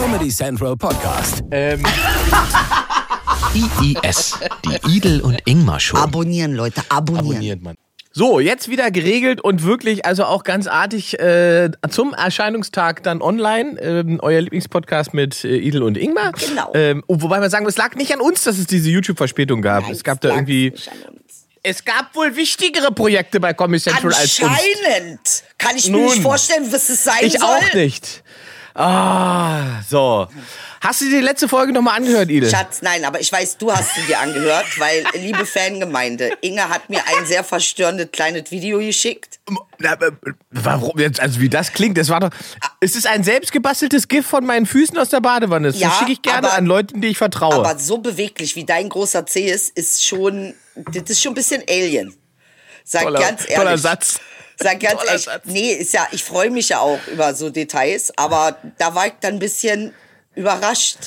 Comedy Central Podcast. Ähm, IIS, die Idel und Ingmar Show. Abonnieren, Leute, abonnieren. abonniert man. So, jetzt wieder geregelt und wirklich, also auch ganz artig äh, zum Erscheinungstag dann online. Ähm, euer Lieblingspodcast mit äh, Idel und Ingmar. Genau. Ähm, wobei man sagen, es lag nicht an uns, dass es diese YouTube-Verspätung gab. Nein, es gab da irgendwie. Es gab wohl wichtigere Projekte bei Comedy Central als uns. Anscheinend. Kann ich mir Nun. nicht vorstellen, was es sein Ich soll. auch nicht. Ah, so. Hast du dir die letzte Folge nochmal angehört, Idel? Schatz, nein, aber ich weiß, du hast sie dir angehört, weil, liebe Fangemeinde, Inge hat mir ein sehr verstörendes kleines Video geschickt. Na, äh, Warum jetzt? Also wie das klingt, das war doch. Es ist ein selbstgebasteltes GIF von meinen Füßen aus der Badewanne. Das Ja, schicke ich gerne aber- an Leute, die ich vertraue. Aber so beweglich wie dein großer C ist, ist schon, das ist schon ein bisschen Alien. Sag toller, ganz ehrlich. toller Satz. Sag ganz ehrlich, nee, ist ja, ich freue mich ja auch über so Details, aber da war ich dann ein bisschen überrascht.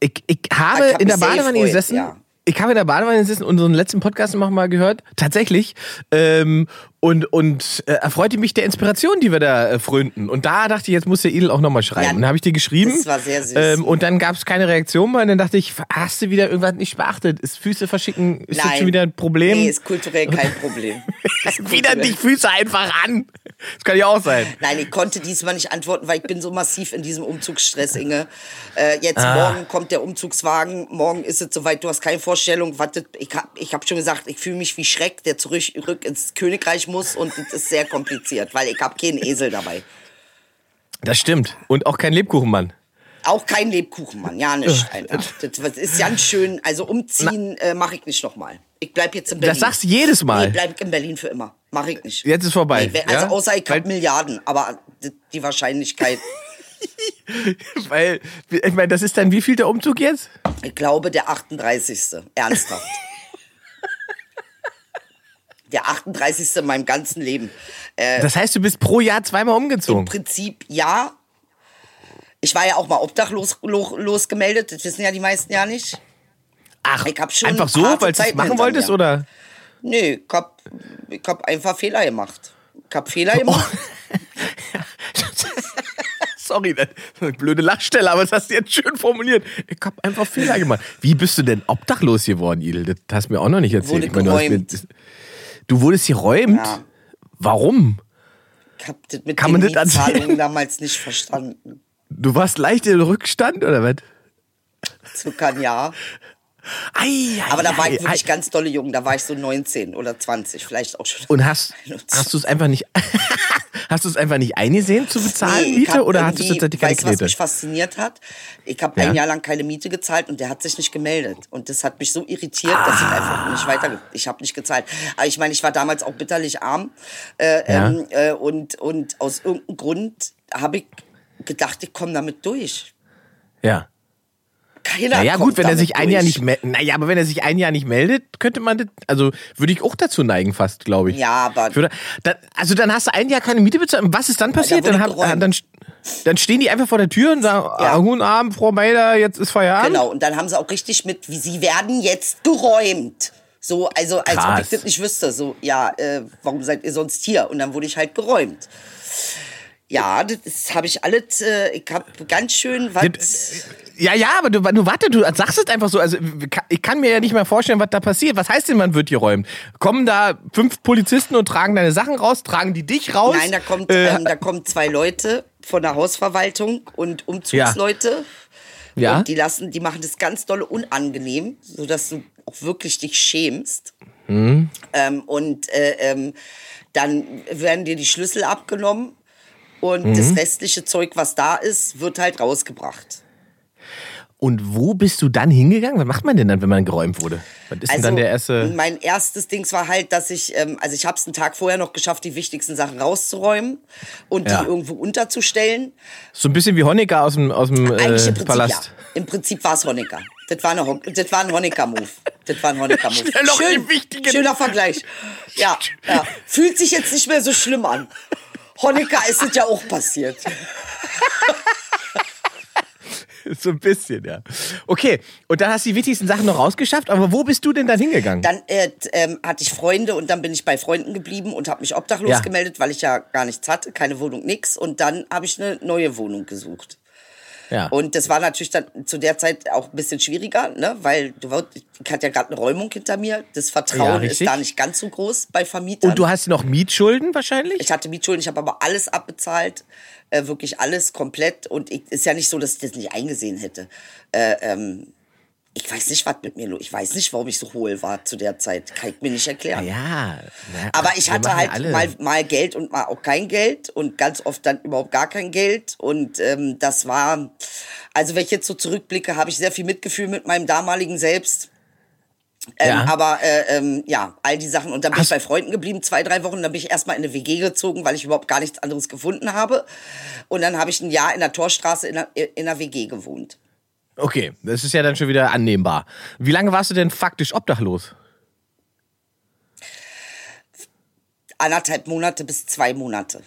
Ich, ich Ich habe hab in der Badewanne gefreut, gesessen. ja. Ich habe in der Badewanne und unseren letzten Podcast noch mal gehört. Tatsächlich. Ähm, und und äh, erfreute mich der Inspiration, die wir da äh, frönten. Und da dachte ich, jetzt muss der Idel auch noch mal schreiben. Ja, und dann habe ich dir geschrieben. das war sehr süß. Ähm, und dann gab es keine Reaktion mehr. Und dann dachte ich, hast du wieder irgendwas nicht beachtet? Ist Füße verschicken? Ist das schon wieder ein Problem? Nee, ist kulturell kein Problem. Wieder die Füße einfach an. Das kann ja auch sein. Nein, ich konnte diesmal nicht antworten, weil ich bin so massiv in diesem Umzugsstress, Inge. Äh, jetzt Ah. morgen kommt der Umzugswagen, morgen ist es soweit, du hast keine Vorstellung. Das, ich habe ich hab schon gesagt, ich fühle mich wie Schreck, der zurück, zurück ins Königreich muss und das ist sehr kompliziert, weil ich habe keinen Esel dabei. Das stimmt. Und auch kein Lebkuchenmann. Auch kein Lebkuchenmann, ja nicht, Alter. Das ist ganz schön, also umziehen äh, mache ich nicht nochmal. Ich bleib jetzt in Berlin. Das sagst du jedes Mal. Nee, bleib in Berlin für immer. Mache ich nicht. Jetzt ist vorbei, Nee, also ja? außer ich habe Milliarden, aber die- Wahrscheinlichkeit, Weil, ich meine, das ist dann wie viel der Umzug jetzt? ich glaube, der 38. Ernsthaft. Der 38. in meinem ganzen Leben. Äh, Das heißt, du bist pro Jahr zweimal Im umgezogen. Prinzip ja. Ich war ja auch mal obdachlos lo, losgemeldet, das wissen ja die meisten ja nicht. Ach, ich hab schon einfach so, weil du es machen wolltest, mir. oder? Nee, ich hab, ich hab einfach Fehler gemacht. Ich hab Fehler gemacht. Sorry, das ist eine blöde Lachstelle, aber das hast du jetzt schön formuliert. Ich habe einfach Fehler gemacht. Wie bist du denn obdachlos geworden, Idel? Das hast du mir auch noch nicht erzählt. Wurde Ich meine, du, mir, du wurdest geräumt? Ja. Warum? Ich hab das mit Kann den Mietzahlungen damals nicht verstanden. Du warst leicht im Rückstand, oder was? Ein Jahr. Ei, ei, Aber da war ei, ich wirklich ganz dolle jung. Da war ich so 19 oder 20, vielleicht auch schon. Und hast, hast du es einfach nicht, hast du es einfach nicht eingesehen zu bezahlen, Nee, Miete, oder hattest du tatsächlich keine weißt du, was Knete? mich fasziniert hat? Ich habe Ja. ein Jahr lang keine Miete gezahlt und der hat sich nicht gemeldet. Und das hat mich so irritiert, dass ich einfach nicht weiter, ich habe nicht gezahlt. Aber ich meine, ich war damals auch bitterlich arm äh, Ja. ähm, äh, und, und aus irgendeinem Grund habe ich gedacht, ich komme damit durch. Ja. Keiner Naja, gut, wenn er sich ein durch. Jahr nicht meldet. Naja, aber wenn er sich ein Jahr nicht meldet, könnte man das. Also würde ich auch dazu neigen, fast, glaube ich. Ja, aber- würde, dann, also dann hast du ein Jahr keine Miete bezahlt. Was ist dann passiert? Dann, hab, dann, dann stehen die einfach vor der Tür und sagen: Ja. ah, Guten Abend, Frau Meider, jetzt ist Feierabend. Genau, und dann haben sie auch richtig mit, wie sie werden jetzt geräumt. So, also als ob Krass. ich das nicht wüsste. So, ja, äh, warum seid ihr sonst hier? Und dann wurde ich halt geräumt. Ja, das habe ich alles, äh, ich habe ganz schön was. Das- Ja, ja, aber du, du warte, du sagst es einfach so. Also ich kann mir ja nicht mehr vorstellen, was da passiert. Was heißt denn, man wird geräumt? Kommen da fünf Polizisten und tragen deine Sachen raus? Tragen die dich raus? Nein, da kommt, Äh, ähm, da kommen zwei Leute von der Hausverwaltung und Umzugsleute. Ja. Und die lassen, die machen das ganz dolle unangenehm, sodass du auch wirklich dich schämst. Mhm. Ähm, und äh, ähm, dann werden dir die Schlüssel abgenommen und Mhm. das restliche Zeug, was da ist, wird halt rausgebracht. Und wo bist du dann hingegangen? Was macht man denn dann, wenn man geräumt wurde? Was ist denn dann der erste? mein erstes Dings war halt, dass ich, ähm, also ich habe es einen Tag vorher noch geschafft, die wichtigsten Sachen rauszuräumen und Ja. die irgendwo unterzustellen. So ein bisschen wie Honecker aus dem, aus dem äh, im Palast. ja. Im Prinzip war es Honecker. Das war, eine, Hon- das war ein Honecker-Move. Das war ein Honecker-Move. Wichtigen- Schöner Vergleich. Ja, ja. Fühlt sich jetzt nicht mehr so schlimm an. Honecker ist es ja auch passiert. So ein bisschen, ja. Okay, und dann hast du die wichtigsten Sachen noch rausgeschafft, aber wo bist du denn dann hingegangen? Dann äh, ähm, hatte ich Freunde und dann bin ich bei Freunden geblieben und habe mich obdachlos Ja. gemeldet, weil ich ja gar nichts hatte, keine Wohnung, nix. Und dann habe ich eine neue Wohnung gesucht. Ja. Und das war natürlich dann zu der Zeit auch ein bisschen schwieriger, ne? weil du ich hatte ja gerade eine Räumung hinter mir. Das Ja, Vertrauen ist richtig. da nicht ganz so groß bei Vermietern. Und du hast noch Mietschulden wahrscheinlich? Ich hatte Mietschulden, ich habe aber alles abbezahlt, äh, wirklich alles komplett. Und ich, ist ja nicht so, dass ich das nicht eingesehen hätte. Äh, ähm, ich weiß nicht, was mit mir los. Ich weiß nicht, warum ich so hohl war zu der Zeit. Kann ich mir nicht erklären. ja. na, Aber ich hatte halt alle. mal, mal Geld und mal auch kein Geld und ganz oft dann überhaupt gar kein Geld. Und ähm, das war, also wenn ich jetzt so zurückblicke, habe ich sehr viel Mitgefühl mit meinem damaligen Selbst. Ähm, Ja. Aber äh, ähm, ja, all die Sachen. Und dann bin ich Hast- bei Freunden geblieben, zwei, drei Wochen. Dann bin ich erstmal in eine WG gezogen, weil ich überhaupt gar nichts anderes gefunden habe. Und dann habe ich ein Jahr in der Torstraße in einer, in einer WG gewohnt. Okay, das ist ja dann schon wieder annehmbar. Wie lange warst du denn faktisch obdachlos? Anderthalb Monate bis zwei Monate.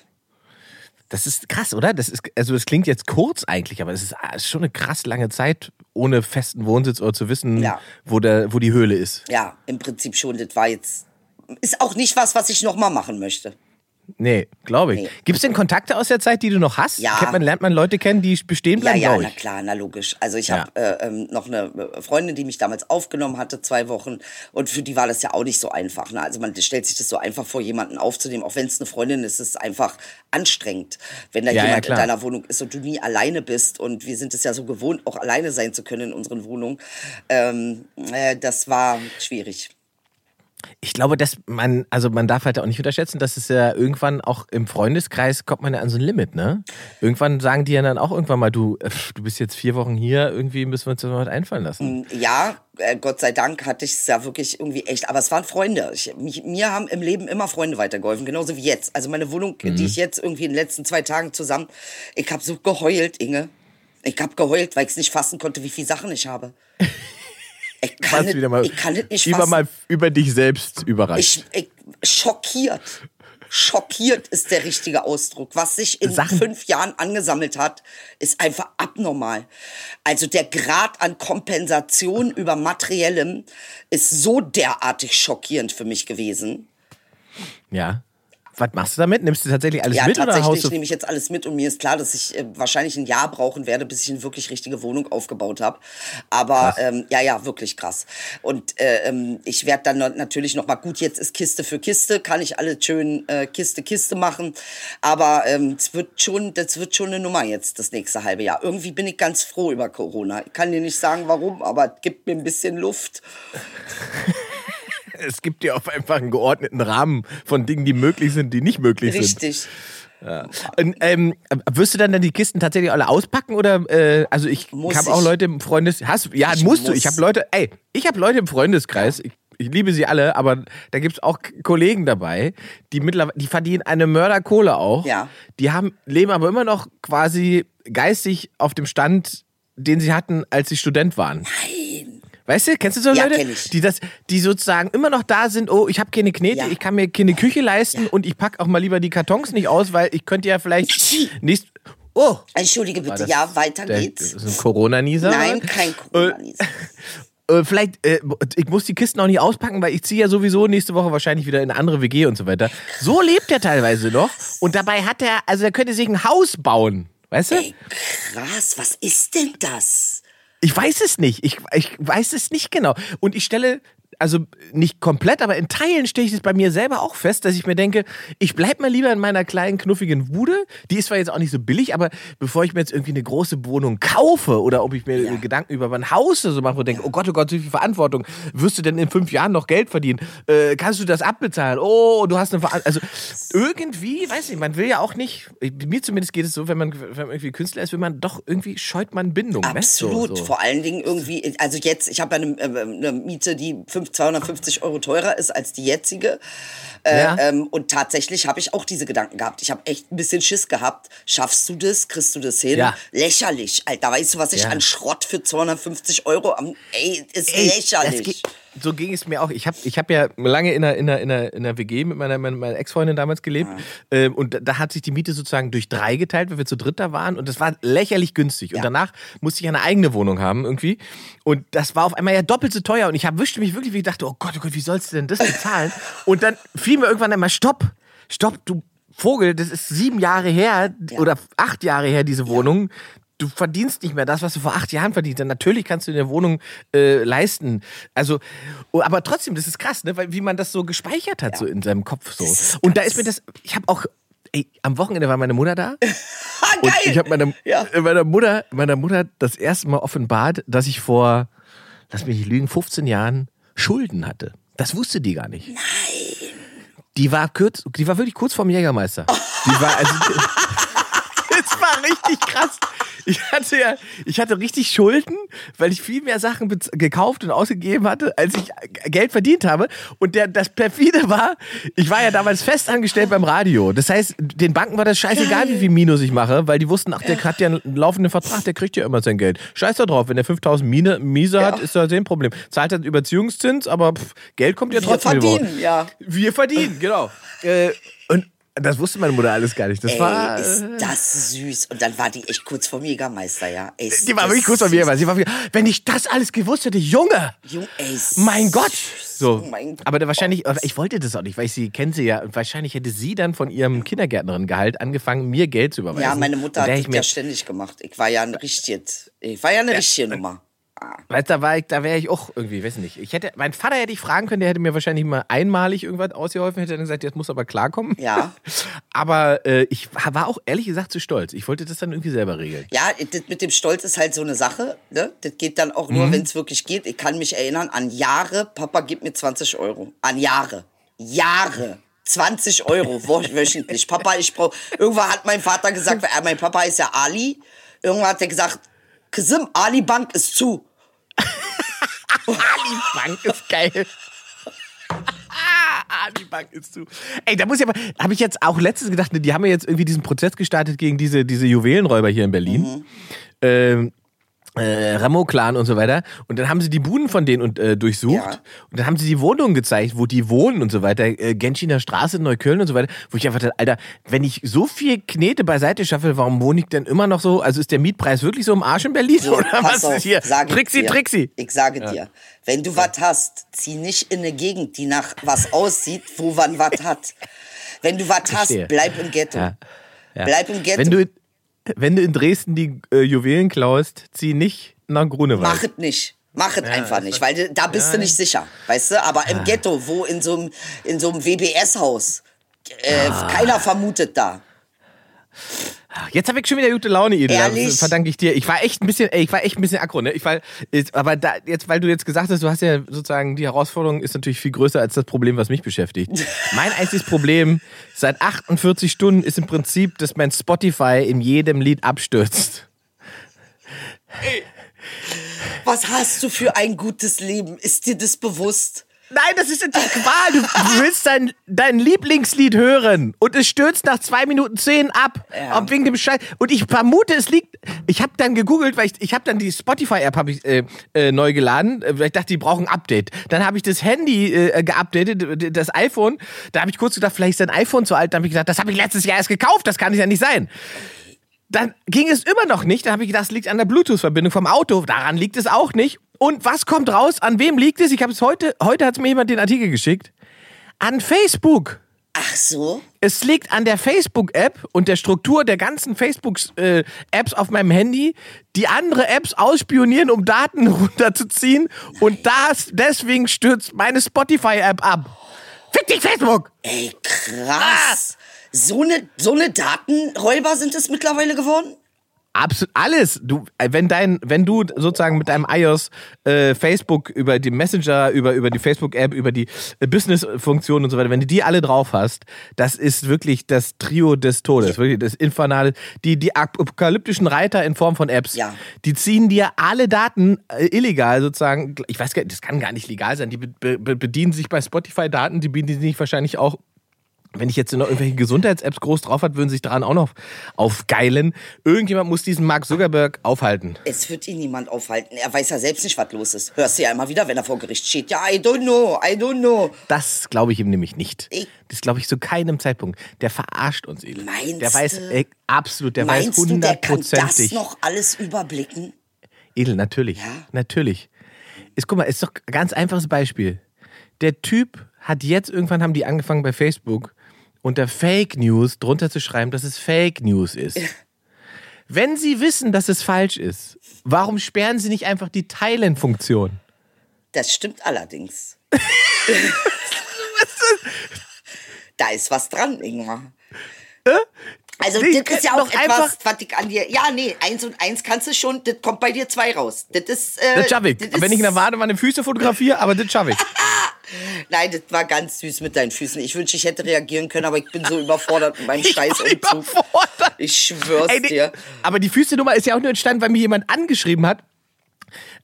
Das ist krass, oder? Das ist, also das klingt jetzt kurz eigentlich, aber es ist, ah, ist schon eine krass lange Zeit, ohne festen Wohnsitz oder zu wissen, Ja. wo, der, wo die Höhle ist. Ja, im Prinzip schon. Das war jetzt, ist auch nicht was, was ich nochmal machen möchte. Nee, glaube ich. Nee. Gibt es denn Kontakte aus der Zeit, die du noch hast? Ja. Kennt man, lernt man Leute kennen, die bestehen Ja, bleiben, ja, glaube na klar, na logisch. Also ich Ja. habe äh, ähm, noch eine äh, Freundin, die mich damals aufgenommen hatte, zwei Wochen. Und für die war das ja auch nicht so einfach. Ne? Also man stellt sich das so einfach vor, jemanden aufzunehmen. Auch wenn es eine Freundin ist, ist es einfach anstrengend, wenn da Ja, ja, jemand in klar. deiner Wohnung ist und du nie alleine bist. Und wir sind es ja so gewohnt, auch alleine sein zu können in unseren Wohnungen. Ähm, äh, das war schwierig. Ich glaube, dass man, also man darf halt auch nicht unterschätzen, dass es ja irgendwann auch im Freundeskreis kommt man ja an so ein Limit, ne? Irgendwann sagen die ja dann auch irgendwann mal, du, äh, du bist jetzt vier Wochen hier, irgendwie müssen wir uns das mal einfallen lassen. Ja, äh, Gott sei Dank hatte ich es ja wirklich irgendwie echt, aber es waren Freunde. Ich, mich, mir haben im Leben immer Freunde weitergeholfen, genauso wie jetzt. Also meine Wohnung, Mhm. die ich jetzt irgendwie in den letzten zwei Tagen zusammen, ich habe so geheult, Inge. Ich habe geheult, weil ich es nicht fassen konnte, wie viele Sachen ich habe. Ich kann, nicht, wieder mal, ich kann es nicht über mal über dich selbst überrascht. Ich, ich, schockiert. Schockiert ist der richtige Ausdruck. Was sich in Sachen- fünf Jahren angesammelt hat, ist einfach abnormal. Also der Grad an Kompensation über Materiellem ist so derartig schockierend für mich gewesen. ja. Was machst du damit? Nimmst du tatsächlich alles Ja, mit oder haust tatsächlich du nehme ich jetzt alles mit und mir ist klar, dass ich äh, wahrscheinlich ein Jahr brauchen werde, bis ich eine wirklich richtige Wohnung aufgebaut habe. Aber ähm, ja, ja, wirklich krass. Und äh, ähm, ich werde dann natürlich noch mal gut. Jetzt ist Kiste für Kiste, kann ich alle schön äh, Kiste Kiste machen. Aber ähm, es wird schon, das wird schon eine Nummer jetzt das nächste halbe Jahr. Irgendwie bin ich ganz froh über Corona. Ich kann dir nicht sagen, warum, aber es gibt mir ein bisschen Luft. es gibt dir auf einfach einen geordneten Rahmen von Dingen, die möglich sind, die nicht möglich sind. Richtig. Und, ähm, wirst du dann, dann die Kisten tatsächlich alle auspacken oder äh, also ich habe auch. Leute im Freundes hast ja Ich musst du muss. ich habe Leute ey ich habe Leute im Freundeskreis ich, ich liebe sie alle aber da gibt's auch Kollegen dabei die mittlerweile die verdienen eine Mörderkohle auch Ja. die haben leben aber immer noch quasi geistig auf dem Stand den sie hatten als sie Student waren Nein. Weißt du, kennst du so Ja, Leute, kenn ich. die das, die sozusagen immer noch da sind, oh, ich habe keine Knete, Ja. ich kann mir keine Küche leisten und ich pack auch mal lieber die Kartons nicht aus, weil ich könnte ja vielleicht nächst Oh, Entschuldige bitte, ja, weiter der, das geht's. ist ein Corona-Nieser. Nein, kein Corona. Äh, vielleicht, äh, ich muss die Kisten auch nicht auspacken, weil ich ziehe ja sowieso nächste Woche wahrscheinlich wieder in eine andere WG und so weiter. So lebt er teilweise noch und dabei hat er, also er könnte sich ein Haus bauen, weißt du? Ey, krass, was ist denn das? Ich weiß es nicht. Ich, ich weiß es nicht genau. Und ich stelle, also nicht komplett, aber in Teilen stelle ich es bei mir selber auch fest, dass ich mir denke, ich bleib mal lieber in meiner kleinen, knuffigen Bude. Die ist zwar jetzt auch nicht so billig, aber bevor ich mir jetzt irgendwie eine große Wohnung kaufe oder ob ich mir Gedanken über mein Haus oder so mache und denke, oh Gott, oh Gott, so viel Verantwortung. Wirst du denn in fünf Jahren noch Geld verdienen? Äh, kannst du das abbezahlen? Oh, du hast eine Verantwortung. Also irgendwie, weiß nicht, man will ja auch nicht, mir zumindest geht es so, wenn man, wenn man irgendwie Künstler ist, will man doch irgendwie scheut man Bindung. weißt du? Absolut. So. Vor allen Dingen irgendwie, also jetzt, ich habe ja eine, äh, eine Miete, die fünf- 250 Euro teurer ist als die jetzige. Äh, Ja. ähm, und tatsächlich habe ich auch diese Gedanken gehabt. Ich habe echt ein bisschen Schiss gehabt. Schaffst du das? Kriegst du das hin? Ja. Lächerlich. Alter, weißt du, was ich Ja. an Schrott für 250 Euro am. Ey, ist Ey, lächerlich. So ging es mir auch. Ich habe ich hab ja lange in einer, in einer, in einer, in einer WG mit meiner, meiner, Ex-Freundin damals gelebt. Ähm, und da, hat sich die Miete sozusagen durch drei geteilt, weil wir zu dritt da waren. Und das war lächerlich günstig. Und Ja. danach musste ich eine eigene Wohnung haben irgendwie. Und das war auf einmal ja doppelt so teuer. Und ich hab, wischte mich wirklich, wie ich dachte, oh Gott, oh Gott, wie sollst du denn das bezahlen? und dann fiel mir irgendwann einmal, stopp, stopp, du Vogel, das ist sieben Jahre her oder acht Jahre her, diese Wohnung. Du verdienst nicht mehr das, was du vor acht Jahren verdient hast. Natürlich kannst du dir eine Wohnung äh, leisten. Also, oh, aber trotzdem, das ist krass, ne? Weil, wie man das so gespeichert hat, so in seinem Kopf so. Und da ist mir das, ich habe auch, ey, am Wochenende war meine Mutter da. Ah, Und geil! ich habe meiner, Ja. äh, meiner Mutter, meiner Mutter das erste Mal offenbart, dass ich vor, lass mich nicht lügen, 15 Jahren Schulden hatte. Das wusste die gar nicht. Nein. Die war kurz, die war wirklich kurz vorm Jägermeister. Die war also, war richtig krass. Ich hatte ja, ich hatte richtig Schulden, weil ich viel mehr Sachen gekauft und ausgegeben hatte, als ich Geld verdient habe. Und der, das perfide war, ich war ja damals fest angestellt beim Radio. Das heißt, den Banken war das scheißegal, wie viel Minus ich mache, weil die wussten, ach, der hat ja einen laufenden Vertrag, der kriegt ja immer sein Geld. Scheiß da drauf, wenn der 5000 Mine, Miese hat, ist das ein Problem. Zahlt er Überziehungszins, aber pff, Geld kommt ja Wir trotzdem. Woche. verdienen, ja. Wir verdienen, genau. äh, das wusste meine Mutter alles gar nicht. Das Ey, war. ist das süß. Und dann war die echt kurz vor Jägermeister, ja. Ey, Die war wirklich kurz weil sie war wenn ich das alles gewusst hätte, Junge! Jung, ey, Mein Gott! So. Oh mein Gott. Aber da wahrscheinlich, ich wollte das auch nicht, weil ich sie kenne sie ja. Und wahrscheinlich hätte sie dann von ihrem Kindergärtnerinnengehalt angefangen, mir Geld zu überweisen. Ja, meine Mutter hat das ja ständig gemacht. Ich war ja ein richtiges, ich war ja eine richtige Nummer. Weißt, da war ich, da wäre ich auch irgendwie, weiß nicht. Ich hätte, mein Vater hätte ich fragen können, der hätte mir wahrscheinlich mal einmalig irgendwas ausgeholfen, hätte dann gesagt, jetzt muss aber klarkommen. Ja. Aber äh, ich war auch ehrlich gesagt zu stolz. Ich wollte das dann irgendwie selber regeln. Ja, das mit dem Stolz ist halt so eine Sache. Ne? Das geht dann auch Mhm. nur, wenn es wirklich geht. Ich kann mich erinnern an Jahre, Papa gibt mir 20 Euro. An Jahre. Jahre. 20 Euro wöchentlich. Papa, ich brauche. Irgendwann hat mein Vater gesagt, er, mein Papa ist ja Ali. Irgendwann hat er gesagt, Kasim, Ali Bank ist zu. Ali Bank ist geil. Ali Bank ist zu. Ey, da muss ich aber, habe ich jetzt auch letztens gedacht, ne, die haben ja jetzt irgendwie diesen Prozess gestartet gegen diese, diese Juwelenräuber hier in Berlin. Ähm, äh, Ramo-Clan und so weiter. Und dann haben sie die Buden von denen und, äh, durchsucht. Ja. Und dann haben sie die Wohnungen gezeigt, wo die wohnen und so weiter. Äh, Genschiner Straße, Neukölln und so weiter. Wo ich einfach dachte, Alter, wenn ich so viel Knete beiseite schaffe, warum wohne ich denn immer noch so? Also ist der Mietpreis wirklich so im Arsch in Berlin? So, Oder pass was auf, ist hier? Trixi, dir. Trixi. Ich sage dir, wenn du was hast, zieh nicht in eine Gegend, die nach was aussieht, wo man was hat. Wenn du was hast, bleib im Ghetto. Ja. Ja. Bleib im Ghetto. Wenn du, wenn du in Dresden die äh, Juwelen klaust, zieh nicht nach Grunewald. Mach es nicht. Mach es einfach nicht, weil da bist du nicht sicher, weißt du? Aber im Ghetto, wo in so einem in so einem WBS-Haus, äh, Ah. keiner vermutet da. Jetzt habe ich schon wieder gute Laune, Edel. Ehrlich? Das verdanke ich dir. Ich war echt ein bisschen, ey, ich war echt ein bisschen aggro, ne? Ich war, jetzt- aber da, jetzt, weil du jetzt gesagt hast, du hast ja sozusagen, die Herausforderung ist natürlich viel größer als das Problem, was mich beschäftigt. mein einziges Problem seit 48 Stunden ist im Prinzip, dass mein Spotify in jedem Lied abstürzt. Was hast du für ein gutes Leben? Ist dir das bewusst? Nein, das ist natürlich Qual. Du, willst dein, dein Lieblingslied hören und es stürzt nach zwei Minuten zehn ab. Ja. Ob wegen dem Scheiß. Und ich vermute, es liegt. Ich habe dann gegoogelt, weil ich, ich habe dann die Spotify-App hab ich, äh, äh, neu geladen, äh, weil ich dachte, die brauchen ein Update. Dann habe ich das Handy äh, geupdatet, das iPhone. Da habe ich kurz gedacht, vielleicht ist dein iPhone zu alt. Dann habe ich gedacht, das habe ich letztes Jahr erst gekauft. Das kann es ja nicht sein. Dann ging es immer noch nicht. Dann habe ich gedacht, das liegt an der Bluetooth-Verbindung vom Auto. Daran liegt es auch nicht. Und was kommt raus? An wem liegt es? Ich habe es heute, heute hat mir jemand den Artikel geschickt. An Facebook. Ach so? Es liegt an der Facebook-App und der Struktur der ganzen Facebook-Apps auf meinem Handy, die andere Apps ausspionieren, um Daten runterzuziehen. Und das, deswegen stürzt meine Spotify-App ab. Fick dich, Facebook! Ey, krass. So eine so eine Datenräuber sind es mittlerweile geworden? Absolut alles. Du, äh, wenn dein, wenn du sozusagen mit deinem iOS äh, Facebook über die Messenger, über über die Facebook-App, über die äh, Business-Funktionen und so weiter, wenn du die alle drauf hast, das ist wirklich das Trio des Todes, wirklich das Infernale. Die die apokalyptischen Reiter in Form von Apps, Ja. die ziehen dir alle Daten äh, illegal sozusagen. Ich weiß gar nicht, das kann gar nicht legal sein. Die be be bedienen sich bei Spotify Daten, die bedienen sich wahrscheinlich auch wenn ich jetzt noch irgendwelche Gesundheits-Apps groß drauf hat, würden sich daran auch noch aufgeilen. Irgendjemand muss diesen Mark Zuckerberg aufhalten. Es wird ihn niemand aufhalten. Er weiß ja selbst nicht, was los ist. Hörst du ja immer wieder, wenn er vor Gericht steht. Ja, I don't know, I don't know. Das glaube ich ihm nämlich nicht. Ich- Das glaube ich zu keinem Zeitpunkt. Der verarscht uns, Edel. Meinst Der weiß äh, absolut, der weiß du, der kann das hundertprozentig. noch alles überblicken? Edel, natürlich. Ja? Natürlich. Ist, guck mal, ist doch ein ganz einfaches Beispiel. Der Typ hat jetzt, irgendwann haben die angefangen bei Facebook unter Fake News drunter zu schreiben, dass es Fake News ist. Wenn Sie wissen, dass es falsch ist, warum sperren Sie nicht einfach die Teilen-Funktion? Das stimmt allerdings. da ist was dran, Ingmar. Also, Nee, das ist ja doch auch etwas, was ich an dir. Ja, nee, eins und eins kannst du schon, das kommt bei dir zwei raus. Das ist. Äh, Das schaffe ich. das Wenn ich in der Wade meine Füße fotografiere, aber das schaffe ich. Nein, das war ganz süß mit deinen Füßen. Ich wünschte, ich hätte reagieren können, aber ich bin so überfordert mit meinem Ich Scheiß Umzug. überfordert. Ich schwör's Ey, dir. Aber die Füße-Nummer ist ja auch nur entstanden, weil mir jemand angeschrieben hat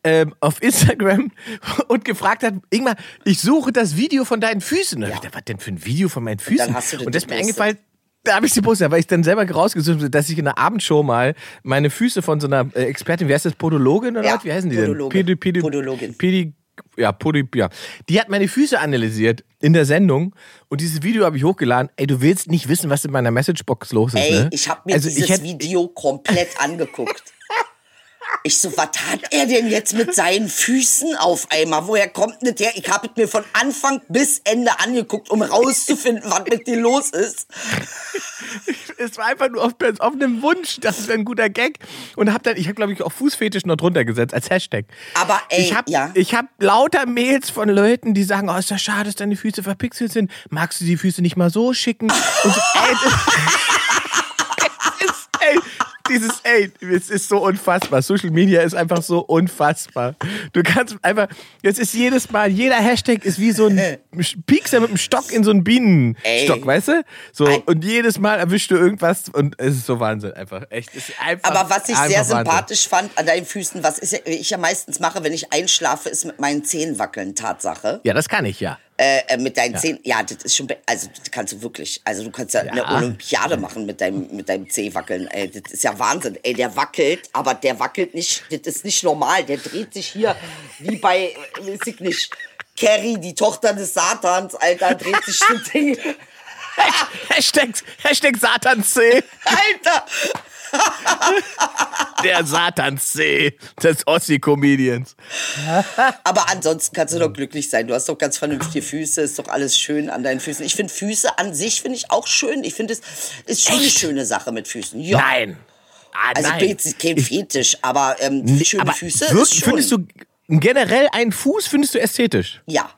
ähm, auf Instagram und gefragt hat, Ingmar, ich suche das Video von deinen Füßen. Und ich dachte, was denn für ein Video von meinen Füßen? dann hast du das und das ist mir eingefallen, da habe ich sie postet, weil ich dann selber rausgesucht habe, dass ich in einer Abendshow mal meine Füße von so einer äh, Expertin, wie heißt das, Podologin oder Ja, was? Wie heißen die Podologe. denn? Pedi, Pedi, Podologin. Pedi, ja, Podi, ja. Die hat meine Füße analysiert in der Sendung und dieses Video habe ich hochgeladen. Ey, du willst nicht wissen, was in meiner Messagebox los ist, Ey, ne? ich habe mir Also dieses hätt- Video komplett angeguckt. Ich so, was hat er denn jetzt mit seinen Füßen auf einmal? Woher kommt denn das her? Ich habe es mir von Anfang bis Ende angeguckt, um rauszufinden, was mit dir los ist. es war einfach nur auf, auf einem Wunsch, das ist ein guter Gag. Und hab dann, ich habe glaube ich auch Fußfetisch noch drunter gesetzt als Hashtag. Aber ey, ich habe ja. ich hab lauter Mails von Leuten, die sagen, oh, ist das schade, dass deine Füße verpixelt sind. Magst du die Füße nicht mal so schicken? Und so, ey, das, es ist, ey, dieses, ey, es ist so unfassbar. Social Media ist einfach so unfassbar. Du kannst einfach, es ist jedes Mal, jeder Hashtag ist wie so ein Piekser mit einem Stock in so einen Bienenstock, Ey. weißt du? So, und jedes Mal erwischst du irgendwas und es ist so Wahnsinn einfach. Echt, es ist einfach. Aber was ich sehr Wahnsinn. sympathisch fand an deinen Füßen, was ich ja meistens mache, wenn ich einschlafe, ist mit meinen Zehen wackeln, Tatsache. Ja, das kann ich ja. Äh, äh, mit deinen Zehen, ja, das ist schon, be- also das kannst du wirklich, also du kannst ja, eine Olympiade machen mit deinem, mit deinem Zeh wackeln, ey, das ist ja Wahnsinn, ey, der wackelt, aber der wackelt nicht, das ist nicht normal, der dreht sich hier wie bei, weiß ich nicht, Carrie, die Tochter des Satans, Alter, dreht sich das Ding, Hashtag, Hashtag Satan-C. Alter, Der Satan-C des Ossi-Comedians. aber ansonsten kannst du doch glücklich sein, du hast doch ganz vernünftige Füße, ist doch alles schön an deinen Füßen. Ich finde Füße an sich, finde ich auch schön, ich finde es ist schon eine Echt? schöne Sache mit Füßen, ja. Nein. Ah, Also nein. bin jetzt kein Fetisch, aber ähm, schöne Aber Füße wirk- ist schon. findest du generell einen Fuß findest du ästhetisch? Ja.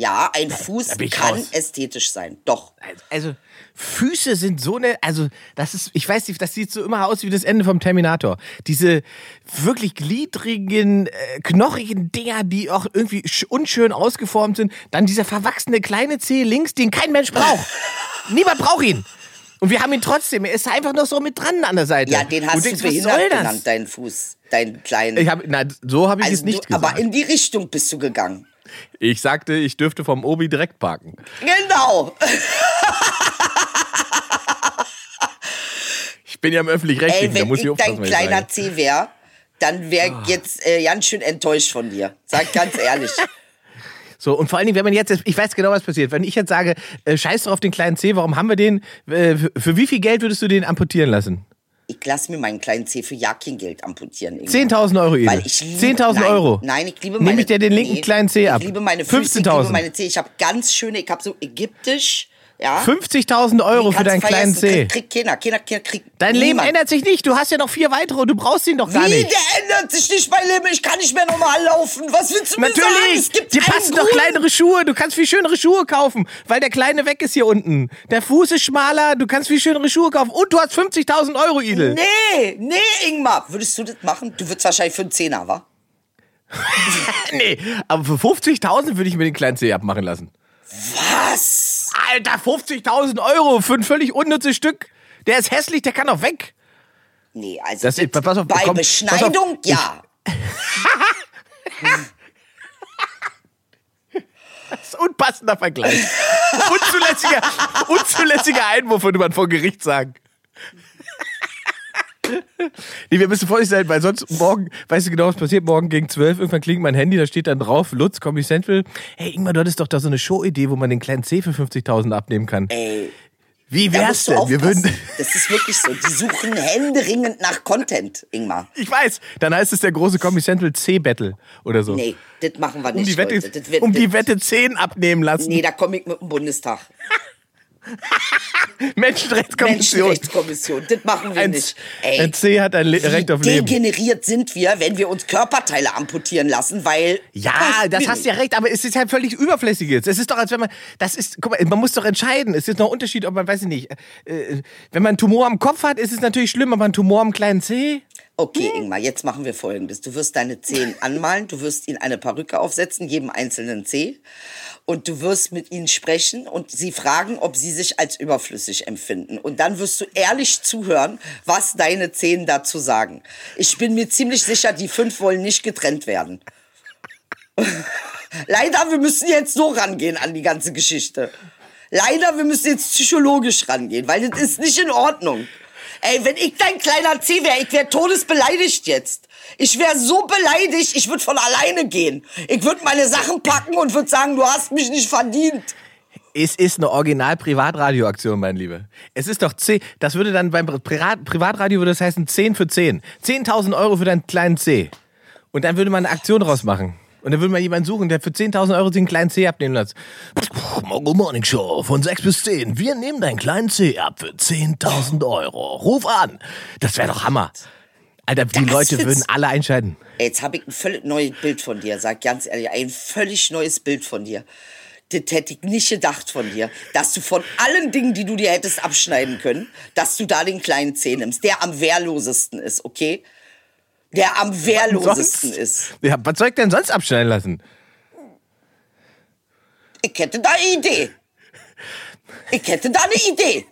Ja, ein Fuß kann raus. ästhetisch sein. Doch. Also Füße sind so eine, also das ist, ich weiß nicht, das sieht so immer aus wie das Ende vom Terminator. Diese wirklich gliedrigen, äh, knochigen Dinger, die auch irgendwie sch- unschön ausgeformt sind. Dann dieser verwachsene kleine Zeh links, den kein Mensch braucht. Niemand braucht ihn. Und wir haben ihn trotzdem. Er ist einfach noch so mit dran an der Seite. Ja, den hast denkst, du behindert soll das? genannt, deinen Fuß. Deinen kleinen. Ich hab, nein, so habe ich es also nicht du, gesagt. aber in die Richtung bist du gegangen. Ich sagte, ich dürfte vom Obi direkt parken. Genau. Ich bin ja im öffentlich-rechtlichen, da wenn muss ich aufpassen, dein was ich kleiner sage. C wäre, dann wäre Ah. ich jetzt äh, ganz schön enttäuscht von dir. Sag ganz ehrlich. So, und vor allen Dingen, wenn man jetzt, ich weiß genau, was passiert. Wenn ich jetzt sage, äh, scheiß doch auf den kleinen C, warum haben wir den? Äh, für wie viel Geld würdest du den amputieren lassen? Ich lasse mir meinen kleinen C für ja kein Geld amputieren. Ingmar. 10.000 Euro, Edel. Weil ich liebe, 10.000 nein, Euro. Nein, ich liebe Nehme meine ich dir den linken kleinen Zeh ab. Ich liebe meine Füße, ich liebe 15.000. meine Zeh. Ich habe ganz schöne, ich habe so ägyptisch, ja. 50.000 Euro für deinen kleinen. C. Krieg, krieg keiner, keiner, keiner kriegt Dein Leben niemand. ändert sich nicht. Du hast ja noch vier weitere und du brauchst ihn doch gar Wie, nicht. der ändert sich nicht mein Leben. Ich kann nicht mehr normal laufen. Was willst du mir sagen? Natürlich, Es gibt dir passen doch kleinere Schuhe. Du kannst viel schönere Schuhe kaufen, weil der kleine weg ist hier unten. Der Fuß ist schmaler, du kannst viel schönere Schuhe kaufen und du hast 50.000 Euro, Idel. Nee, nee, Ingmar. Würdest du das machen? Du würdest wahrscheinlich für einen Zehner, wa? Nee, aber für 50.000 würde ich mir den kleinen C abmachen lassen. Was? Alter, 50.000 Euro für ein völlig unnützes Stück. Der ist hässlich, der kann doch weg. Nee, also Das- das, pass auf, bei komm, Beschneidung, pass ja. Das ist ein unpassender Vergleich. unzulässiger, unzulässiger Einwurf, würde man vor Gericht sagen. Nee, wir müssen vorsichtig sein, weil sonst morgen, weißt du genau, was passiert? Morgen gegen 12, irgendwann klingt mein Handy, da steht dann drauf, Lutz, Comedy Central. Hey, Ingmar, du hattest doch da so eine Show-Idee, wo man den kleinen C für 50.000 abnehmen kann. Ey, Wie wär's denn? Wir würden, Das ist wirklich so. Die suchen händeringend nach Content, Ingmar. ich weiß, dann heißt es der große Comedy Central C-Battle oder so. Nee, das machen wir um nicht die Wette, heute. Das wird, um die Wette 10 abnehmen lassen. Nee, da komme ich mit dem Bundestag. Menschenrechtskommission. Menschenrechtskommission. Das machen wir Ein, nicht. ein C hat ein Le Recht auf Leben. degeneriert sind wir, wenn wir uns Körperteile amputieren lassen, weil. Ja, das hast du ja recht, aber es ist halt völlig überflüssig jetzt. Es ist doch, als wenn man, das ist, guck mal, man muss doch entscheiden. Es ist noch ein Unterschied, ob man, weiß ich nicht, äh, wenn man einen Tumor am Kopf hat, ist es natürlich schlimm, aber ein Tumor am kleinen Zeh. Okay, Ingmar, jetzt machen wir folgendes. Du wirst deine Zehen anmalen, du wirst ihnen eine Perücke aufsetzen, jedem einzelnen Zeh. Und du wirst mit ihnen sprechen und sie fragen, ob sie sich als überflüssig empfinden. Und dann wirst du ehrlich zuhören, was deine Zehen dazu sagen. Ich bin mir ziemlich sicher, die fünf wollen nicht getrennt werden. Leider, wir müssen jetzt so rangehen an die ganze Geschichte. Leider, wir müssen jetzt psychologisch rangehen, weil das ist nicht in Ordnung. Ey, wenn ich dein kleiner C wäre, ich wäre todesbeleidigt jetzt. Ich wäre so beleidigt, ich würde von alleine gehen. Ich würde meine Sachen packen und würde sagen, du hast mich nicht verdient. Es ist eine Original-Privatradioaktion, mein Lieber. Es ist doch 10, das würde dann beim Privat Privatradio würde das heißen 10 für 10. 10.000 Euro für deinen kleinen C. Und dann würde man eine Aktion draus machen. Und dann würde man jemanden suchen, der für 10.000 Euro einen kleinen C abnehmen lässt. Morgen Morning Show von 6 bis 10. Wir nehmen deinen kleinen C ab für 10.000 Euro. Ruf an. Das wäre doch Hammer. Alter, die Das Leute würden alle einschalten. Ey, jetzt habe ich ein völlig neues Bild von dir, sag ganz ehrlich, ein völlig neues Bild von dir. Das hätte ich nicht gedacht von dir, dass du von allen Dingen, die du dir hättest abschneiden können, dass du da den kleinen Zeh nimmst, der am wehrlosesten ist, okay? Der am wehrlosesten ist. Ja, was soll ich denn sonst abschneiden lassen? Ich hätte da eine Idee. Ich hätte da eine Idee.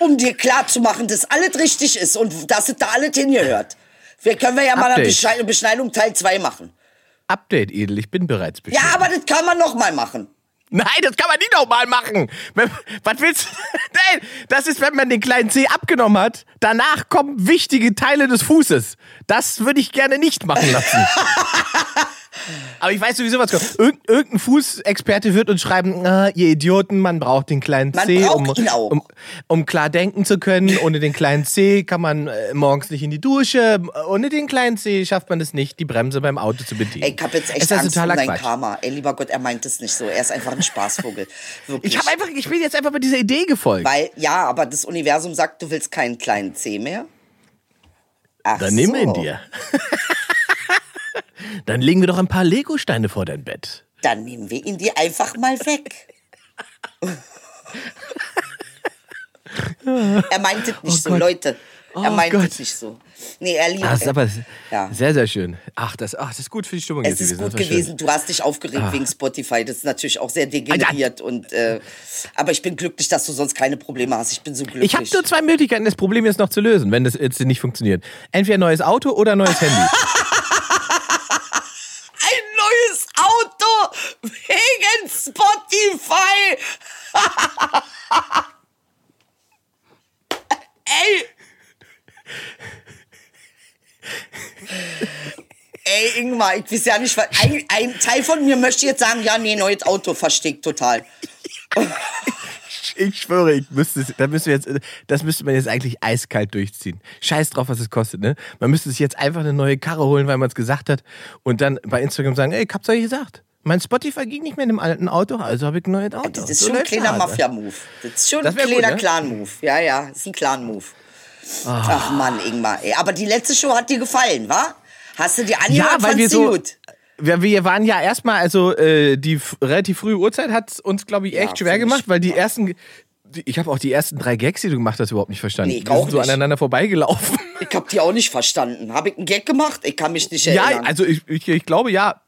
Um dir klarzumachen, dass alles richtig ist und dass es da alles hingehört. Wir können wir ja mal eine Update. Beschneidung, Beschneidung Teil 2 machen. Update, Edel, ich bin bereits Ja, beschnitten. aber das kann man noch mal machen. Nein, das kann man nicht nochmal machen. Was willst du? Nein, das ist, wenn man den kleinen Zeh abgenommen hat. Danach kommen wichtige Teile des Fußes. Das würde ich gerne nicht machen lassen. Aber ich weiß sowieso, was kommt. Irgend, irgendein Fußexperte wird uns schreiben, ah, ihr Idioten, man braucht den kleinen Man braucht um, um, um klar denken zu können. Ohne den kleinen Zeh kann man äh, morgens nicht in die Dusche. Ohne den kleinen Zeh schafft man es nicht, die Bremse beim Auto zu bedienen. Ey, ich hab jetzt Es echt ist Angst um totaler dein Quatsch. Karma. Ey, lieber Gott, er meint es nicht so. Er ist einfach ein Spaßvogel. Wirklich. Ich habe einfach, ich bin jetzt einfach bei dieser Idee gefolgt. Weil, ja, aber das Universum sagt, du willst keinen kleinen C mehr. Ach Dann nimm so. ihn dir. Dann legen wir doch ein paar Legosteine vor dein Bett. Dann nehmen wir ihn dir einfach mal weg. er meint es nicht so, Gott. Leute. Er Oh meint es nicht so. Nee, er liebt Ah, das ist aber Ja. sehr, sehr schön. Ach das, ach, das ist gut für die Stimmung Es ist gewesen. gut schön. gewesen. Du hast dich aufgeregt wegen Spotify. Das ist natürlich auch sehr degeneriert. Und, äh, aber ich bin glücklich, dass du sonst keine Probleme hast. Ich bin so glücklich. Ich habe nur zwei Möglichkeiten, das Problem jetzt noch zu lösen, wenn das jetzt nicht funktioniert. Entweder ein neues Auto oder ein neues Handy. ein neues Auto wegen Spotify. Ey. Ey, Ingmar, ich weiß ja nicht, was- ein, ein Teil von mir möchte jetzt sagen, ja, nee, neues Auto, verstehe ich total. Ich schwöre, ich müsste, da müssen wir jetzt, das müsste man jetzt eigentlich eiskalt durchziehen. Scheiß drauf, was es kostet, ne? Man müsste sich jetzt einfach eine neue Karre holen, weil man es gesagt hat und dann bei Instagram sagen, ey, ich hab's euch gesagt. Mein Spotify ging nicht mehr in dem alten Auto, also habe ich ein neues Auto. Das ist So schon ein kleiner. Mafia-Move. Das ist schon Das ein kleiner ne? Clan-Move. Ja, ja, das ist ein Clan-Move. Ah. Ach Mann, Ingmar. Ey, aber die letzte Show hat dir gefallen, wa? Hast du dir angehört? Ja, weil wir so. gut? Wir, wir waren ja erstmal, also äh, die relativ frühe Uhrzeit hat uns, glaube ich, echt Ja, schwer gemacht, weil die ersten. die- Ich habe auch die ersten drei Gags, die du gemacht hast, überhaupt nicht verstanden. Nee, ich wir auch sind so nicht. aneinander vorbeigelaufen. Ich hab die auch nicht verstanden. Habe ich einen Gag gemacht? Ich kann mich nicht ja, erinnern. also ich, ich, ich glaube ja.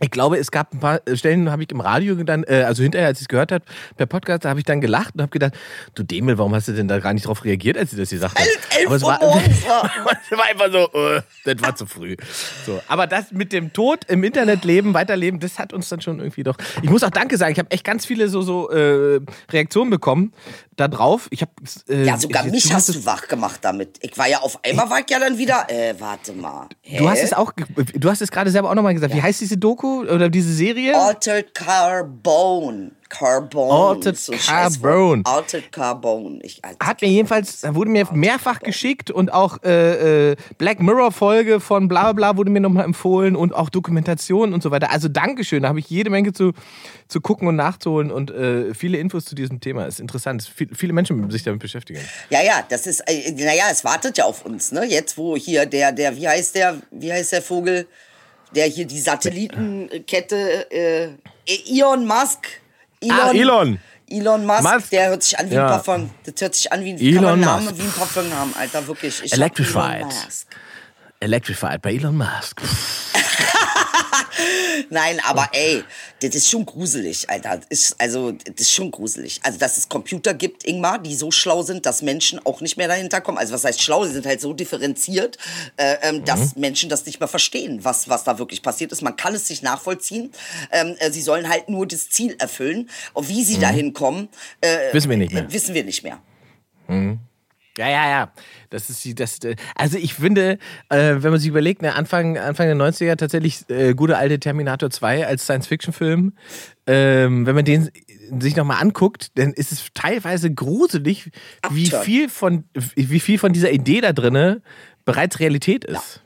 Ich glaube, es gab ein paar Stellen, habe ich im Radio dann, äh, also hinterher, als ich es gehört habe, per Podcast, da habe ich dann gelacht und habe gedacht, du Demel, warum hast du denn da gar nicht drauf reagiert, als sie das gesagt hat? Aber es Uhr war, es war einfach so, äh, das war zu früh. So, aber das mit dem Tod im Internet leben, weiterleben, das hat uns dann schon irgendwie doch. Ich muss auch Danke sagen, ich habe echt ganz viele so so äh, Reaktionen bekommen da drauf. Ich habe äh, ja, sogar ich- mich hast du wach gemacht damit. Ich war ja auf einmal, war ich ja dann wieder, äh, warte mal. Hä? Du hast es auch, du hast es gerade selber auch nochmal gesagt. Wie heißt diese Doku oder diese Serie? Altered Carbone. Carbone. Altered so. Carbone. Altered Carbone. Ich, Alter, Hat mir jedenfalls, da wurde mir mehrfach geschickt und auch äh, äh, Black Mirror Folge von bla bla wurde mir nochmal empfohlen und auch Dokumentation und so weiter. Also Dankeschön, da habe ich jede Menge zu, zu gucken und nachzuholen und äh, viele Infos zu diesem Thema. Ist interessant. Viel, viele Menschen sich damit beschäftigen. Ja, ja, das ist, äh, naja, es wartet ja auf uns, ne? Jetzt, wo hier der, der, wie heißt der, wie heißt der Vogel, der hier die Satellitenkette, äh, Elon Musk. Ah, Elon. Elon Musk, Musk. der hört sich an wie Ja. ein Parfum. Das hört sich an wie ein Elon Musk. wie ein Parfumnamen, Alter, wirklich. Ich Electrified. Elon Musk. Electrified bei Elon Musk. Nein, aber ey, das ist schon gruselig, Alter. Das ist, also, das ist schon gruselig. Also, dass es Computer gibt, Ingmar, die so schlau sind, dass Menschen auch nicht mehr dahinter kommen. Also, was heißt schlau? Sie sind halt so differenziert, äh, ähm, dass Menschen das nicht mehr verstehen, was, was da wirklich passiert ist. Man kann es sich nachvollziehen. Ähm, äh, sie sollen halt nur das Ziel erfüllen. Und wie sie dahin kommen, äh, Wissen wir nicht mehr. äh, wissen wir nicht mehr. Ja, ja, ja. Das ist die, das, äh, also ich finde, äh, wenn man sich überlegt, ne, Anfang, Anfang der 90er tatsächlich äh, gute alte Terminator 2 als Science-Fiction-Film, ähm, wenn man den sich nochmal anguckt, dann ist es teilweise gruselig, wie viel von, wie viel von dieser Idee da drinne bereits Realität ist.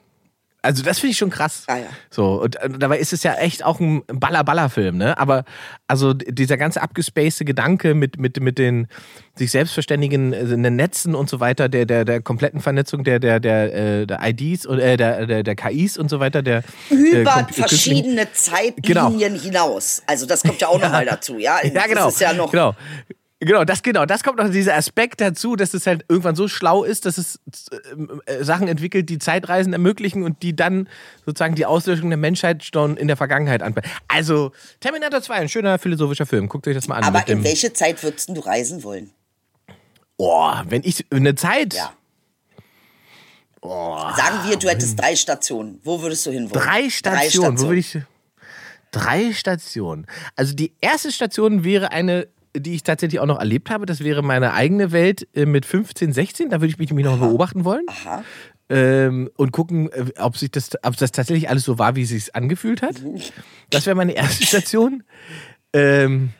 Also das finde ich schon krass. Ah, ja. So, und äh, dabei ist es ja echt auch ein Baller-Baller-Film, ne? Aber also dieser ganze abgespacede Gedanke mit, mit, mit den sich selbstverständigen äh, Netzen und so weiter, der, der, der kompletten Vernetzung der, der, der, äh, der IDs und äh, der, der, der KIs und so weiter, der Über verschiedene Zeitlinien hinaus. Also, das kommt ja auch noch mal dazu, ja? Ja, genau. Das ist ja noch. genau. Genau, das genau, das kommt noch dieser Aspekt dazu, dass es halt irgendwann so schlau ist, dass es äh, Sachen entwickelt, die Zeitreisen ermöglichen und die dann sozusagen die Auslöschung der Menschheit schon in der Vergangenheit an. Also Terminator 2, ein schöner philosophischer Film. Guckt euch das mal an. Aber in welche Zeit würdest du reisen wollen? oh, wenn ich eine Zeit, Ja. Sagen wir, du hättest drei Stationen. Wo würdest du hinwollen? drei Stationen, wo würde ich drei Stationen. Also die erste Station wäre eine die ich tatsächlich auch noch erlebt habe, das wäre meine eigene Welt äh, mit 15, 16. Da würde ich mich nämlich noch beobachten wollen. Aha. ähm, und gucken, äh, ob sich das, ob das tatsächlich alles so war, wie es sich angefühlt hat. Das wäre meine erste Station. Ähm,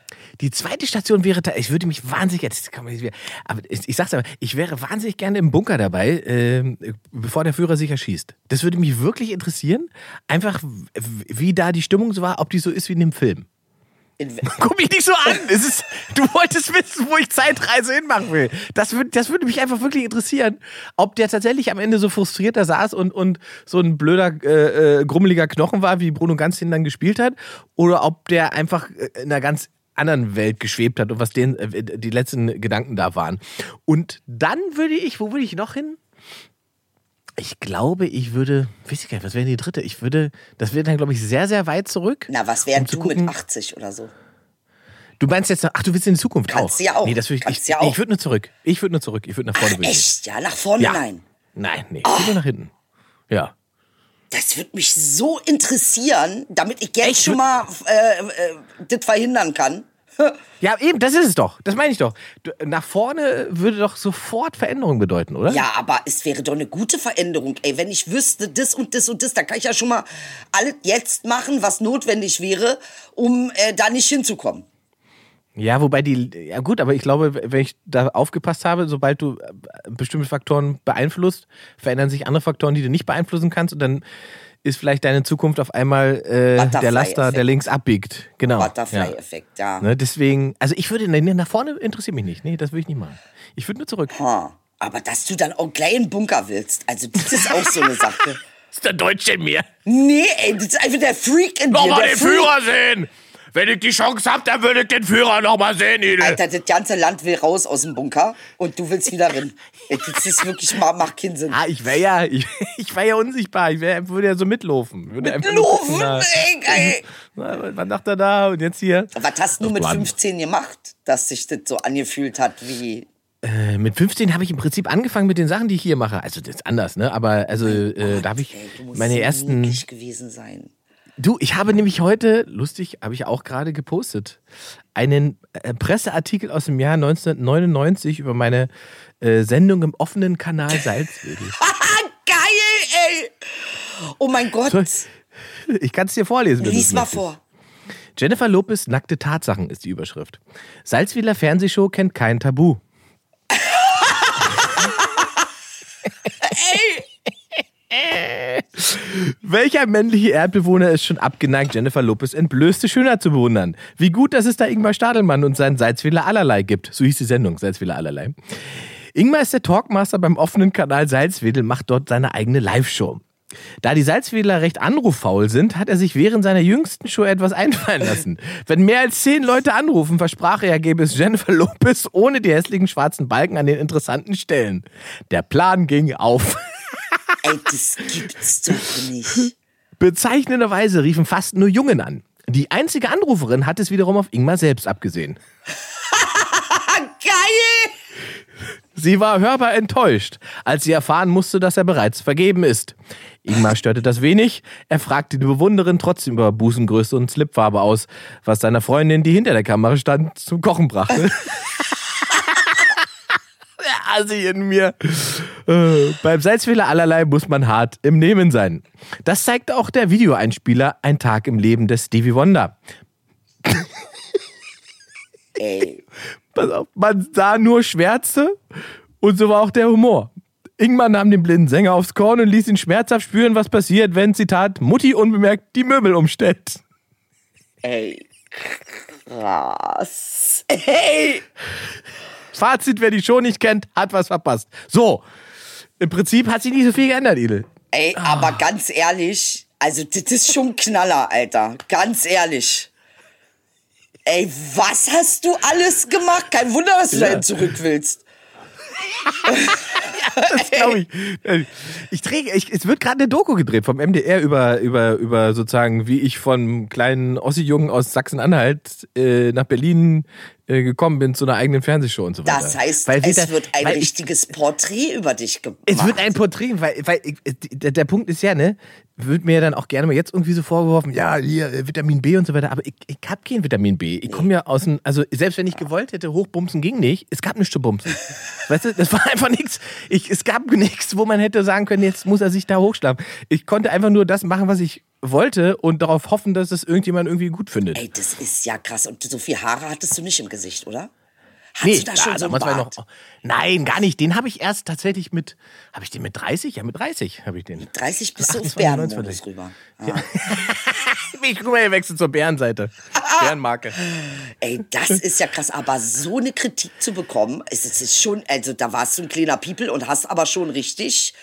die zweite Station wäre, ich würde mich wahnsinnig, jetzt kann man nicht wieder, aber ich, ich sag's aber, ich wäre wahnsinnig gerne im Bunker dabei, ähm, bevor der Führer sich erschießt. Das würde mich wirklich interessieren, einfach wie da die Stimmung so war, ob die so ist wie in dem Film. Guck mich nicht so an. Ist, du wolltest wissen, wo ich Zeitreise hinmachen will. Das, würd, das würde mich einfach wirklich interessieren, ob der tatsächlich am Ende so frustriert da saß und, und so ein blöder, äh, äh, grummeliger Knochen war, wie Bruno Ganz dann gespielt hat, oder ob der einfach äh, in einer ganz anderen Welt geschwebt hat und was den, äh, die letzten Gedanken da waren. Und dann würde ich, wo würde ich noch hin? Ich glaube, ich würde, weiß ich gar nicht, was wäre die dritte? Ich würde, das wäre dann, glaube ich, sehr, sehr weit zurück. na, was wär um du gucken- mit 80 oder so? Du meinst jetzt, ach, du willst in die Zukunft Kannst auch? du ja auch. Nee, das würde ich, Kannst ich, ja auch. ich würde nur zurück. Ich würde nur zurück. Ich würde nach vorne. ich Echt? Ja, nach vorne? Ja. Nein. Nein, nee, ich würde nur nach hinten. Ja. Das würde mich so interessieren, damit ich jetzt Echt? schon mal äh, äh, das verhindern kann. Ja, eben, das ist es doch. Das meine ich doch. Nach vorne würde doch sofort Veränderung bedeuten, oder? Ja, aber es wäre doch eine gute Veränderung. Ey, wenn ich wüsste, das und das und das, dann kann ich ja schon mal alles jetzt machen, was notwendig wäre, um äh, da nicht hinzukommen. Ja, wobei die, ja gut, aber ich glaube, wenn ich da aufgepasst habe, sobald du äh, bestimmte Faktoren beeinflusst, verändern sich andere Faktoren, die du nicht beeinflussen kannst und dann ist vielleicht deine Zukunft auf einmal äh, der Laster, der links abbiegt. Genau. Ja. Butterfly-Effekt, ja. Ne, deswegen, also ich würde, nee, nach vorne interessiert mich nicht. Nee, das würde ich nicht machen. Ich würde nur zurück. Ha. Aber dass du dann auch gleich einen Bunker willst, also das ist auch so eine Sache. ist der Deutsche in mir. Nee, ey, das ist einfach der Freak in. Nochmal der den Freak. Führer sehen! Wenn ich die Chance hab, dann würde ich den Führer nochmal sehen, Idel. Alter, das ganze Land will raus aus dem Bunker und du willst wieder rein. Das ist wirklich, ma- macht keinen Sinn. Ah, ich wäre ja, ich, ich wär ja unsichtbar. Ich wär, würde ja so mitlaufen. Würde einfach nur Laufen, gucken, na, ey, geil. na, was macht er da? Und jetzt hier. Was hast du mit Mann. 15 gemacht, dass sich das so angefühlt hat wie. Äh, mit 15 habe ich im Prinzip angefangen mit den Sachen, die ich hier mache. Also das ist anders, ne? Aber also äh, da habe ich Ey, du musst meine ersten. gewesen sein. Du, ich habe nämlich heute, lustig, habe ich auch gerade gepostet, einen äh, Presseartikel aus dem Jahr 1999 über meine äh, Sendung im offenen Kanal Salzwedel. Geil, ey! Oh mein Gott. Soll Ich kann es dir vorlesen. Lies es mal vor. Jennifer Lopez nackte Tatsachen ist die Überschrift. Salzwedler Fernsehshow kennt kein Tabu. Welcher männliche Erdbewohner ist schon abgeneigt, Jennifer Lopez entblößte Schönheit zu bewundern? Wie gut, dass es da Ingmar Stadelmann und seinen Salzwedler Allerlei gibt. So hieß die Sendung, Salzwedler Allerlei. Ingmar ist der Talkmaster beim offenen Kanal Salzwedel, macht dort seine eigene Live-Show. Da die Salzwedler recht anruffaul sind, hat er sich während seiner jüngsten Show etwas einfallen lassen. Wenn mehr als zehn Leute anrufen, versprach er, er gäbe es Jennifer Lopez ohne die hässlichen schwarzen Balken an den interessanten Stellen. Der Plan ging auf. Ey, das gibt's doch nicht. Bezeichnenderweise riefen fast nur Jungen an. Die einzige Anruferin hat es wiederum auf Ingmar selbst abgesehen. Geil! Sie war hörbar enttäuscht, als sie erfahren musste, dass er bereits vergeben ist. Ingmar störte das wenig. Er fragte die Bewunderin trotzdem über Busengröße und Slipfarbe aus, was seiner Freundin, die hinter der Kamera stand, zum Kochen brachte. Der Assi in mir. Äh, beim Salzfehler allerlei muss man hart im Nehmen sein. Das zeigt auch der Videoeinspieler Ein Tag im Leben des Stevie Wonder. Ey. Pass auf, man sah nur Schwärze und so war auch der Humor. Ingmar nahm den blinden Sänger aufs Korn und ließ ihn schmerzhaft spüren, was passiert, wenn, Zitat, Mutti unbemerkt die Möbel umstellt. Ey. Krass. Ey. Fazit, wer die Show nicht kennt, hat was verpasst. So, im Prinzip hat sich nicht so viel geändert, Idel. Ey, aber ganz ehrlich, also das ist schon Knaller, Alter. Ganz ehrlich. Ey, was hast du alles gemacht? Kein Wunder, dass du Ja. dahin zurück willst. Das glaube ich. Ich träge, ich, es wird gerade eine Doku gedreht vom MDR über, über, über sozusagen, wie ich von kleinen Ossi-Jungen aus Sachsen-Anhalt äh, nach Berlin äh, gekommen bin zu einer eigenen Fernsehshow und so weiter. Das heißt, Weil es da- wird ein weil ich- richtiges Porträt über dich gemacht. Es wird ein Porträt, weil, weil ich, der, der Punkt ist ja, ne, wird mir dann auch gerne mal jetzt irgendwie so vorgeworfen, ja, hier äh, Vitamin B und so weiter, aber ich, ich habe kein Vitamin B. Ich komme ja aus dem, also selbst wenn ich gewollt hätte, hochbumsen ging nicht, es gab nichts zu bumsen. weißt du, das war einfach nichts. Ich, es gab nichts, wo man hätte sagen können, jetzt muss er sich da hochschlafen. Ich konnte einfach nur das machen, was ich wollte und darauf hoffen, dass es irgendjemand irgendwie gut findet. Ey, das ist ja krass. Und so viel Haare hattest du nicht im Gesicht, oder? Hast Nee, du da schon da- so war ich Bart? noch, nein, gar nicht. Den habe ich erst tatsächlich mit, habe ich den mit 30? Ja, mit 30 habe ich den. 30 bist du auf 28, Bärenmodus 29. rüber. Ich guck mal, ihr wechselt zur Bärenseite. Bärenmarke. Ey, das ist ja krass. Aber so eine Kritik zu bekommen, es ist, ist schon, also da warst du ein kleiner People und hast aber schon richtig.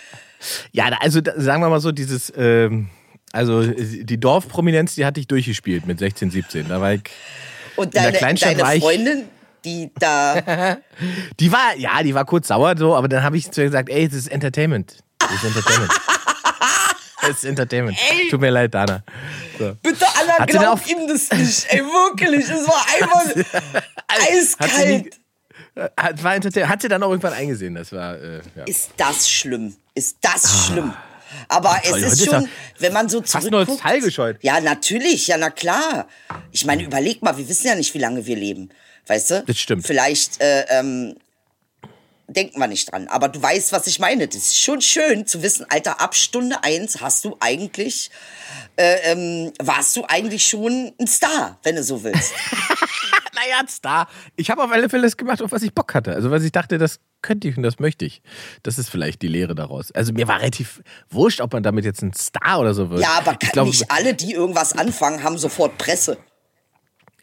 Ja, also sagen wir mal so, dieses, ähm, also die Dorfprominenz, die hatte ich durchgespielt mit 16, 17. Da war ich, Und der deine, Kleinstadt deine war ich- Freundin, die da. die war, ja, die war kurz sauer so, aber dann habe ich zu ihr gesagt, ey, das ist Entertainment. Das ist Entertainment. Das ist Entertainment. Tut mir leid, Dana. So. Bitte, sie glaub ihm das nicht. Ey, wirklich. Es war einfach eiskalt. Hat, war. Hat sie dann auch irgendwann eingesehen. Das war, äh, ja. Ist das schlimm? Ist das schlimm? Aber toll, es heute ist schon, wenn man so fast zurückguckt. nostalgisch Ja, natürlich, ja, na klar. Ich meine, überleg mal, wir wissen ja nicht, wie lange wir leben. Weißt du? Das stimmt. Vielleicht äh, ähm, denken wir nicht dran. Aber du weißt, was ich meine. Das ist schon schön zu wissen, Alter, ab Stunde eins hast du eigentlich, äh, ähm, warst du eigentlich schon ein Star, wenn du so willst. naja, Star. Ich habe auf alle Fälle das gemacht, auf was ich Bock hatte. Also, was ich dachte, das könnte ich und das möchte ich. Das ist vielleicht die Lehre daraus. Also, mir war relativ wurscht, ob man damit jetzt ein Star oder so wird. Ja, aber ich glaube, nicht alle, die irgendwas anfangen, haben sofort Presse.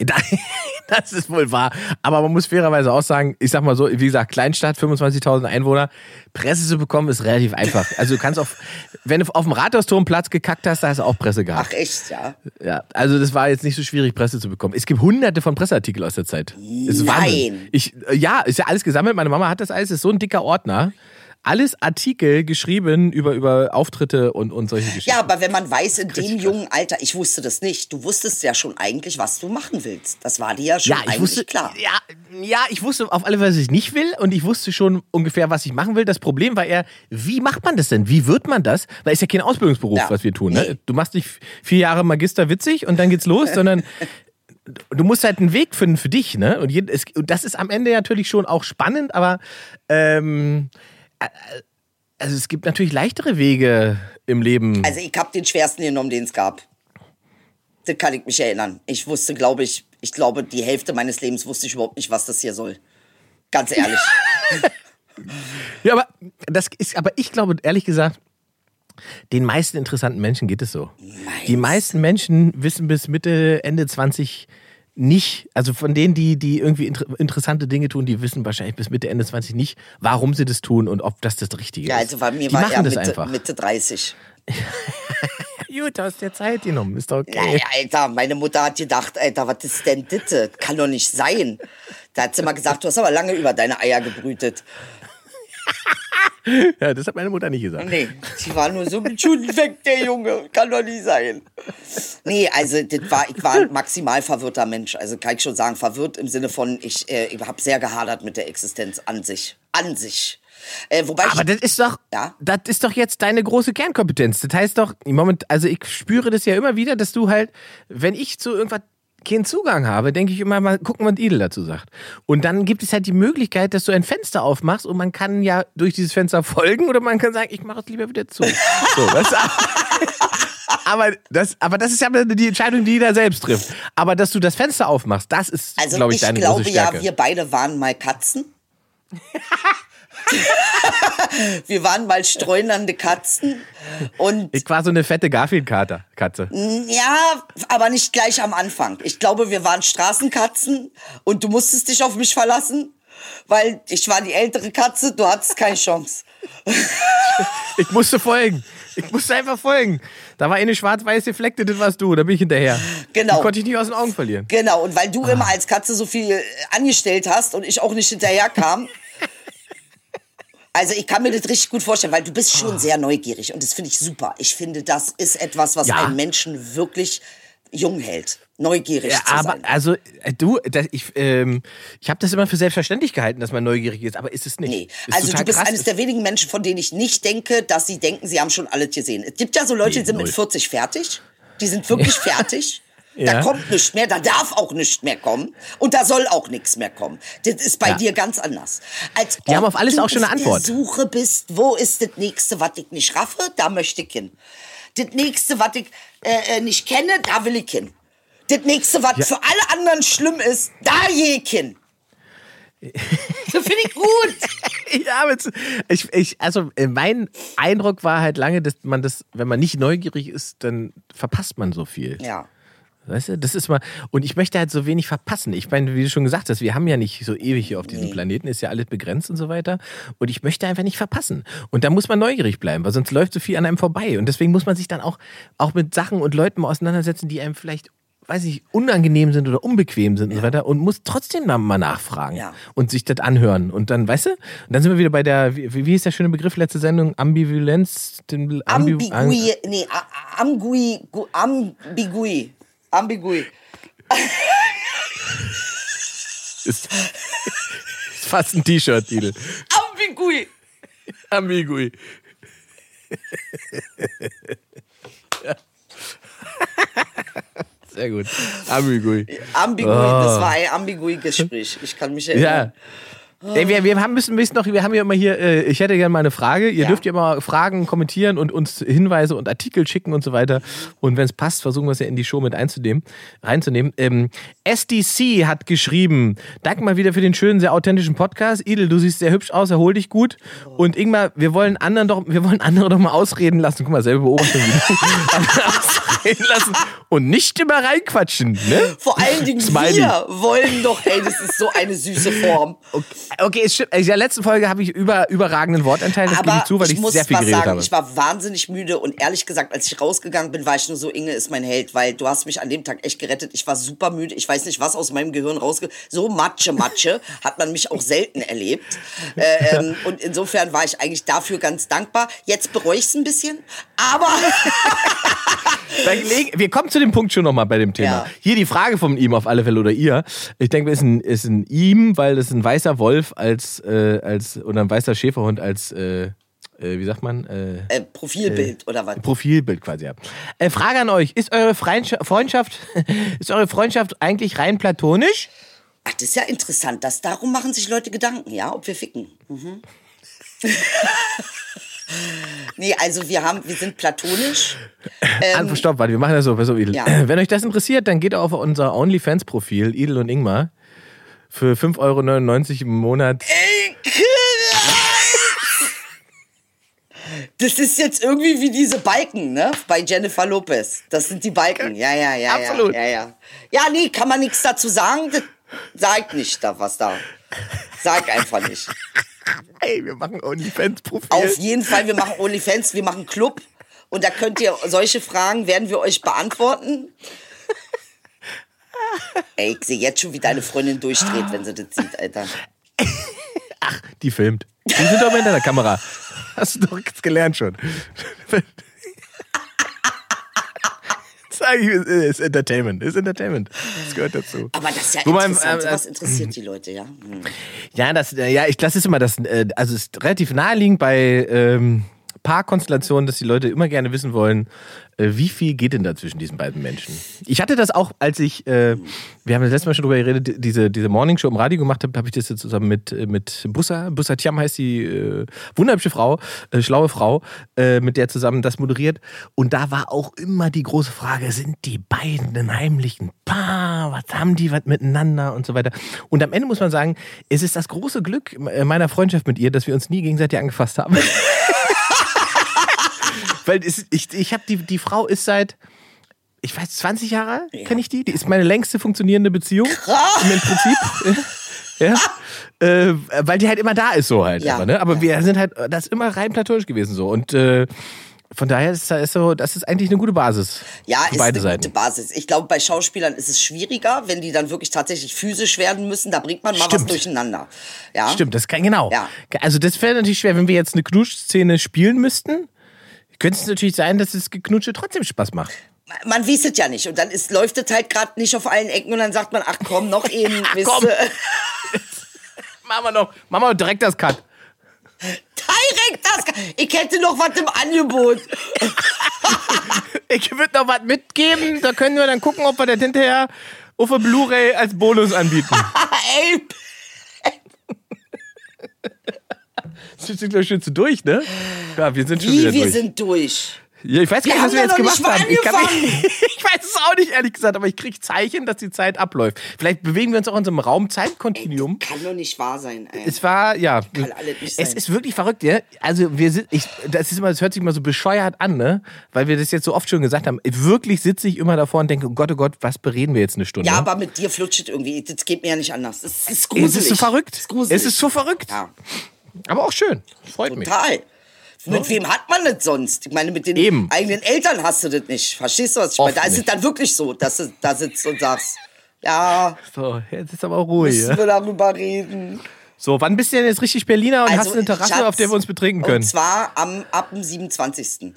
Das ist wohl wahr. Aber man muss fairerweise auch sagen, ich sag mal so, wie gesagt, Kleinstadt, 25.000 Einwohner, Presse zu bekommen ist relativ einfach. Also du kannst auf, wenn du auf dem Rathausturm Platz gekackt hast, da hast du auch Presse gehabt. Ach echt, ja. Ja, also das war jetzt nicht so schwierig, Presse zu bekommen. Es gibt hunderte von Presseartikeln aus der Zeit. Das. Nein. Ich, äh, ja, ist ja alles gesammelt. Meine Mama hat das alles. Ist so ein dicker Ordner. Alles Artikel geschrieben über, über Auftritte und, und solche Geschichten. Ja, aber wenn man weiß, in dem jungen Alter, ich wusste das nicht, du wusstest ja schon eigentlich, was du machen willst. Das war dir ja schon Ja, eigentlich ich wusste, klar. Ja, ja, ich wusste auf alle Fälle, was ich nicht will und ich wusste schon ungefähr, was ich machen will. Das Problem war eher, wie macht man das denn? Wie wird man das? Weil es ist ja kein Ausbildungsberuf, Ja. was wir tun. Ne? Nee. Du machst nicht vier Jahre Magister witzig und dann geht's los, sondern du musst halt einen Weg finden für dich. Ne? Und, das ist am Ende natürlich schon auch spannend, aber ähm, äh, also es gibt natürlich leichtere Wege im Leben. Also ich habe den schwersten genommen, den es gab. Das kann ich mich erinnern. Ich wusste, glaube ich, ich glaube, die Hälfte meines Lebens wusste ich überhaupt nicht, was das hier soll. Ganz ehrlich. Ja, aber das ist, aber ich glaube, ehrlich gesagt, den meisten interessanten Menschen geht es so. Die meisten Menschen wissen bis Mitte, Ende 20 nicht, also von denen, die, die irgendwie inter interessante Dinge tun, die wissen wahrscheinlich bis Mitte, Ende 20 nicht, warum sie das tun und ob das das Richtige ja, ist. also bei mir die war machen er das Mitte, einfach. Mitte 30. Gut, du hast dir Zeit genommen, ist doch okay. Naja, Alter, meine Mutter hat gedacht, Alter, was ist denn das? Kann doch nicht sein. Da hat sie mal gesagt, du hast aber lange über deine Eier gebrütet. Ja, das hat meine Mutter nicht gesagt. Nee, sie war nur so schon weg, der Junge. Kann doch nicht sein. Nee, also das war, ich war ein maximal verwirrter Mensch. Also kann ich schon sagen, verwirrt im Sinne von, ich, äh, ich habe sehr gehadert mit der Existenz an sich. An sich. Äh, wobei Aber ich, das ist doch, Ja? das ist doch jetzt deine große Kernkompetenz. Das heißt doch, im Moment, also ich spüre das ja immer wieder, dass du halt, wenn ich zu irgendwas keinen Zugang habe, denke ich immer mal, gucken, was Idel dazu sagt. Und dann gibt es halt die Möglichkeit, dass du ein Fenster aufmachst und man kann ja durch dieses Fenster folgen oder man kann sagen, ich mache es lieber wieder zu. So, weißt? Aber das, aber das ist ja die Entscheidung, die jeder selbst trifft. Aber dass du das Fenster aufmachst, das ist, also glaube ich, ich deine glaube große ja, Stärke. wir beide waren mal Katzen. wir waren mal streunernde Katzen. Und ich war so eine fette Garfield-Katze. Katze. Ja, aber nicht gleich am Anfang. Ich glaube, wir waren Straßenkatzen und du musstest dich auf mich verlassen, weil ich war die ältere Katze, du hattest keine Chance. Ich musste folgen. Ich musste einfach folgen. Da war eine schwarz-weiße Fleckte, das warst du. Da bin ich hinterher. Genau. Die konnte ich nicht aus den Augen verlieren. Genau, und weil du immer als Katze so viel angestellt hast und ich auch nicht hinterherkam. Also ich kann mir das richtig gut vorstellen, weil du bist schon sehr neugierig und das finde ich super. Ich finde, das ist etwas, was Ja. einen Menschen wirklich jung hält. Neugierig Ja, zu aber sein. also äh, du, das, ich, ähm, ich habe das immer für selbstverständlich gehalten, dass man neugierig ist, aber ist es nicht. Nee, Ist also du bist krass. eines der wenigen Menschen, von denen ich nicht denke, dass sie denken, sie haben schon alles gesehen. Es gibt ja so Leute, Nee, die sind null. mit 40 fertig. Die sind wirklich fertig. Da Ja. kommt nichts mehr, da darf auch nichts mehr kommen und da soll auch nichts mehr kommen. Das ist bei Ja. dir ganz anders. Als Die haben auf alles du auch schon eine Antwort. Der Suche bist, wo ist das nächste, was ich nicht raffe, da möchte ich hin. Das nächste, was ich äh, äh, nicht kenne, da will ich hin. Das nächste, was für alle anderen schlimm ist, da gehe ich hin. Das finde ich gut. Ja, ich, ich, also äh, mein Eindruck war halt lange, dass man das, wenn man nicht neugierig ist, dann verpasst man so viel. Ja. Weißt du, das ist mal, und ich möchte halt so wenig verpassen. Ich meine, wie du schon gesagt hast, wir haben ja nicht so ewig hier auf diesem Planeten, ist ja alles begrenzt und so weiter. Und ich möchte einfach nicht verpassen. Und da muss man neugierig bleiben, weil sonst läuft so viel an einem vorbei. Und deswegen muss man sich dann auch, auch mit Sachen und Leuten mal auseinandersetzen, die einem vielleicht, weiß ich, unangenehm sind oder unbequem sind und so weiter. Und muss trotzdem mal nachfragen Ja. und sich das anhören. Und dann, weißt du, und dann sind wir wieder bei der, wie, wie ist der schöne Begriff letzte Sendung? Ambivalenz? Ambigui, nee, a- a- Amgui, gu- Ambigui, Ambigui. Ist, ist fast ein T-Shirt, Idel. Ambigui. Ambigui. Ja. Sehr gut. Ambigui. Ambigui, das war ein Ambigui-Gespräch. Ich kann mich erinnern. Ja. Ey, wir, wir haben müssen, müssen noch, wir haben ja immer hier, äh, ich hätte gerne mal eine Frage. Ihr Ja. dürft ja mal Fragen kommentieren und uns Hinweise und Artikel schicken und so weiter. Und wenn es passt, versuchen wir es ja in die Show mit einzunehmen, reinzunehmen. Ähm, SDC hat geschrieben, danke mal wieder für den schönen, sehr authentischen Podcast. Idel, du siehst sehr hübsch aus, erhol dich gut. Und Ingmar, wir wollen anderen doch, wir wollen andere doch mal ausreden lassen. Guck mal, selber Beobachtung. ausreden lassen und nicht immer reinquatschen, ne? Vor allen Dingen Smiley. wir wollen doch, ey, das ist so eine süße Form. Okay, es stimmt. In der letzten Folge habe ich über, überragenden Wortanteil, das gebe ich zu, weil ich, muss sehr viel was geredet sagen, habe. ich war wahnsinnig müde und ehrlich gesagt, als ich rausgegangen bin, war ich nur so, Inge ist mein Held, weil du hast mich an dem Tag echt gerettet. Ich war super müde. Ich weiß nicht, was aus meinem Gehirn rausge... So Matsche, Matsche hat man mich auch selten erlebt. Äh, ähm, und insofern war ich eigentlich dafür ganz dankbar. Jetzt bereue ich es ein bisschen, aber Wir kommen zu dem Punkt schon nochmal bei dem Thema. Ja. Hier die Frage von ihm auf alle Fälle oder ihr. Ich denke, es ist ein, ist ein ihm, weil es ein weißer Wolf als, äh, als oder ein weißer Schäferhund als, äh, äh, wie sagt man, äh, äh, Profilbild oder was? Profilbild quasi. Ja. Äh, Frage an euch: Ist eure Freundschaft, ist eure Freundschaft eigentlich rein platonisch? Ach, das ist ja interessant. Das, darum machen sich Leute Gedanken, ja, ob wir ficken. Nee, also wir haben, wir sind platonisch. Ähm, Stopp, warte, wir machen das so. Pass auf, Idel. Ja. Wenn euch das interessiert, dann geht auf unser OnlyFans-Profil, Idel und Ingmar, für 5,99 Euro im Monat. Ey, Das ist jetzt irgendwie wie diese Balken, ne? Bei Jennifer Lopez. Das sind die Balken. Ja, ja, ja. Absolut. Ja, ja, ja. ja nee, kann man nichts dazu sagen. Das sagt nicht da was da. Sag einfach nicht. Ey, wir machen OnlyFans-Profil. Auf jeden Fall, wir machen OnlyFans, wir machen Club. Und da könnt ihr solche Fragen werden wir euch beantworten. Ey, ich sehe jetzt schon, wie deine Freundin durchdreht, wenn sie das sieht, Alter. Die filmt. Die sind doch hinter der Kamera. Hast du doch jetzt gelernt schon. Sag ich, es ist Entertainment. Ist Entertainment. Das gehört dazu. Aber das ist ja Wobei, interessant. äh, Sowas interessiert die Leute, ja. Hm. Ja, das, äh, ja, ich das ist immer das, äh, also es ist relativ naheliegend bei ähm, Paarkonstellationen, dass die Leute immer gerne wissen wollen, äh, wie viel geht denn da zwischen diesen beiden Menschen? Ich hatte das auch, als ich, äh, wir haben das letzte Mal schon drüber geredet, diese, diese Morningshow im Radio gemacht habe, habe ich das jetzt zusammen mit, äh, mit Bussa, Bussa Tiam heißt die äh, wunderhübsche Frau, äh, schlaue Frau, äh, mit der zusammen das moderiert. Und da war auch immer die große Frage, sind die beiden ein heimlichen Paar? Was haben die was miteinander und so weiter? Und am Ende muss man sagen, es ist das große Glück meiner Freundschaft mit ihr, dass wir uns nie gegenseitig angefasst haben. Weil es, ich, ich habe die, die Frau ist seit, ich weiß, 20 Jahre kenne ich die. Die ist meine längste funktionierende Beziehung. Krass. Im Prinzip. ja. Äh, weil die halt immer da ist, so halt. Ja. Immer, ne? Aber wir sind halt, das ist immer rein platonisch gewesen so. Und äh, von daher ist das so, das ist eigentlich eine gute Basis. Ja, für ist beide eine Seiten. gute Basis. Ich glaube, bei Schauspielern ist es schwieriger, wenn die dann wirklich tatsächlich physisch werden müssen. Da bringt man mal was Stimmt. durcheinander. Ja? Stimmt, das kann genau. Ja. Also das wäre natürlich schwer, wenn wir jetzt eine Knuschszene spielen müssten. Könnte es natürlich sein, dass das Geknutsche trotzdem Spaß macht. Man weiß es ja nicht. Und dann ist, läuft es halt gerade nicht auf allen Ecken und dann sagt man, ach komm, noch eben, komm. Machen wir noch, machen wir direkt das Cut. Direkt das. Ich hätte noch was im Angebot. Ich würde noch was mitgeben, da können wir dann gucken, ob wir das hinterher auf der Blu-ray als Bonus anbieten. Ey, Sind wir schon zu durch, ne? Ja, wir sind schon wie, wieder wir durch. sind durch. ja, ich weiß gar Wir nicht, was wir jetzt gemacht haben. Ich, kann mich, ich weiß es auch nicht, ehrlich gesagt, aber ich kriege Zeichen, dass die Zeit abläuft. Vielleicht bewegen wir uns auch in so einem Raum-Zeit-Kontinuum. Kann doch nicht wahr sein, ey. Es war, ja. Kann alles nicht es sein. ist wirklich verrückt, ja. Also wir sind, ich, das ist immer, das hört sich immer so bescheuert an, ne? Weil wir das jetzt so oft schon gesagt haben. Wirklich sitze ich immer davor und denke, oh Gott, oh Gott, was bereden wir jetzt eine Stunde? Ja, aber mit dir flutscht irgendwie. Das geht mir ja nicht anders. Es ist es gruselig. ist so verrückt. Es ist gruselig. Es ist so verrückt. Ja, Aber auch schön. Freut mich. total. Mit wem hat man das sonst? Ich meine, mit den Eben. eigenen Eltern hast du das nicht. Verstehst du, was ich meine? Oft Da ist es dann wirklich so, dass du da sitzt und sagst, ja, So, jetzt ist aber auch ruhig. müssen Ja? wir darüber reden. So, wann bist du denn jetzt richtig Berliner und hast eine Terrasse, Also, Schatz, auf der wir uns betrinken können? Und zwar am, ab dem 27.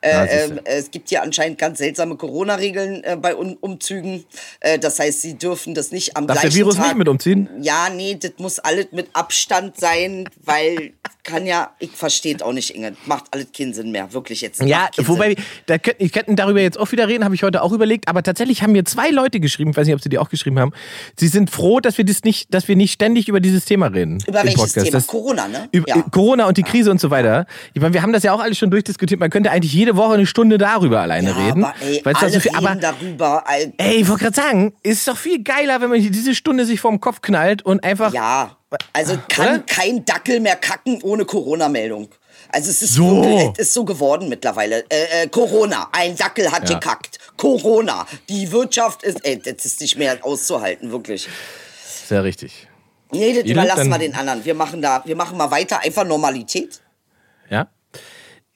Ah, Äh, siehste. ähm, es gibt hier anscheinend ganz seltsame Corona-Regeln äh, bei Un Umzügen. Äh, das heißt, sie dürfen das nicht am Darf der gleichen Virus Tag. nicht mit umziehen? Ja, nee, das muss alles mit Abstand sein, weil kann ja, ich verstehe auch nicht, Inge. Macht alles keinen Sinn mehr, wirklich jetzt. Ja, wobei, da könnten, ich könnten darüber jetzt auch wieder reden, habe ich heute auch überlegt, aber tatsächlich haben mir zwei Leute geschrieben, ich weiß nicht, ob sie die auch geschrieben haben, sie sind froh, dass wir das nicht, dass wir nicht ständig über dieses Thema reden. Über welches Podcast. Thema? Das, Corona, ne? über, Ja. Corona und die Krise und so weiter. Ich meine, wir haben das ja auch alles schon durchdiskutiert. Man könnte eigentlich jede Woche eine Stunde darüber alleine Ja, reden. aber ey, alle so viel, reden aber darüber. Ey, ey, ich wollte gerade sagen, ist doch viel geiler, wenn man diese Stunde sich vorm Kopf knallt und einfach Ja, also Oder? kann kein Dackel mehr kacken ohne Corona-Meldung. Also es ist So. wirklich, es ist so geworden mittlerweile. Äh, äh, Corona, ein Dackel hat Ja. gekackt. Corona, die Wirtschaft ist, ey, das ist nicht mehr auszuhalten, wirklich. sehr richtig. Nee, das überlassen wir den anderen. Wir machen da, wir machen mal weiter, einfach Normalität. Ja.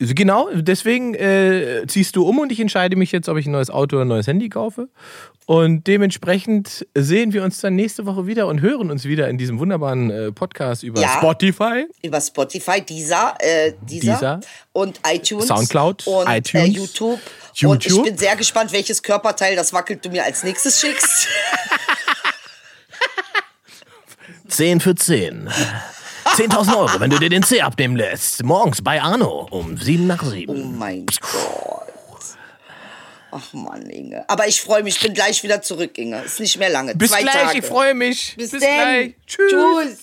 Genau, deswegen äh, ziehst du um und ich entscheide mich jetzt, ob ich ein neues Auto oder ein neues Handy kaufe. Und dementsprechend sehen wir uns dann nächste Woche wieder und hören uns wieder in diesem wunderbaren äh, Podcast über Ja. Spotify. Über Spotify, Deezer, äh, Deezer. und iTunes. Soundcloud, und Äh, iTunes, YouTube. Und ich YouTube. bin sehr gespannt, welches Körperteil das wackelt du mir als nächstes schickst. 10 für 10. 10.000 Euro, wenn du dir den C abnehmen lässt. Morgens bei Arno um 7 nach 7. Oh mein Gott. Ach Mann, Inge. Aber ich freue mich, ich bin gleich wieder zurück, Inge. Ist nicht mehr lange. Bis Zwei gleich, Tage. ich freue mich. Bis, Bis gleich. Tschüss. Tschüss.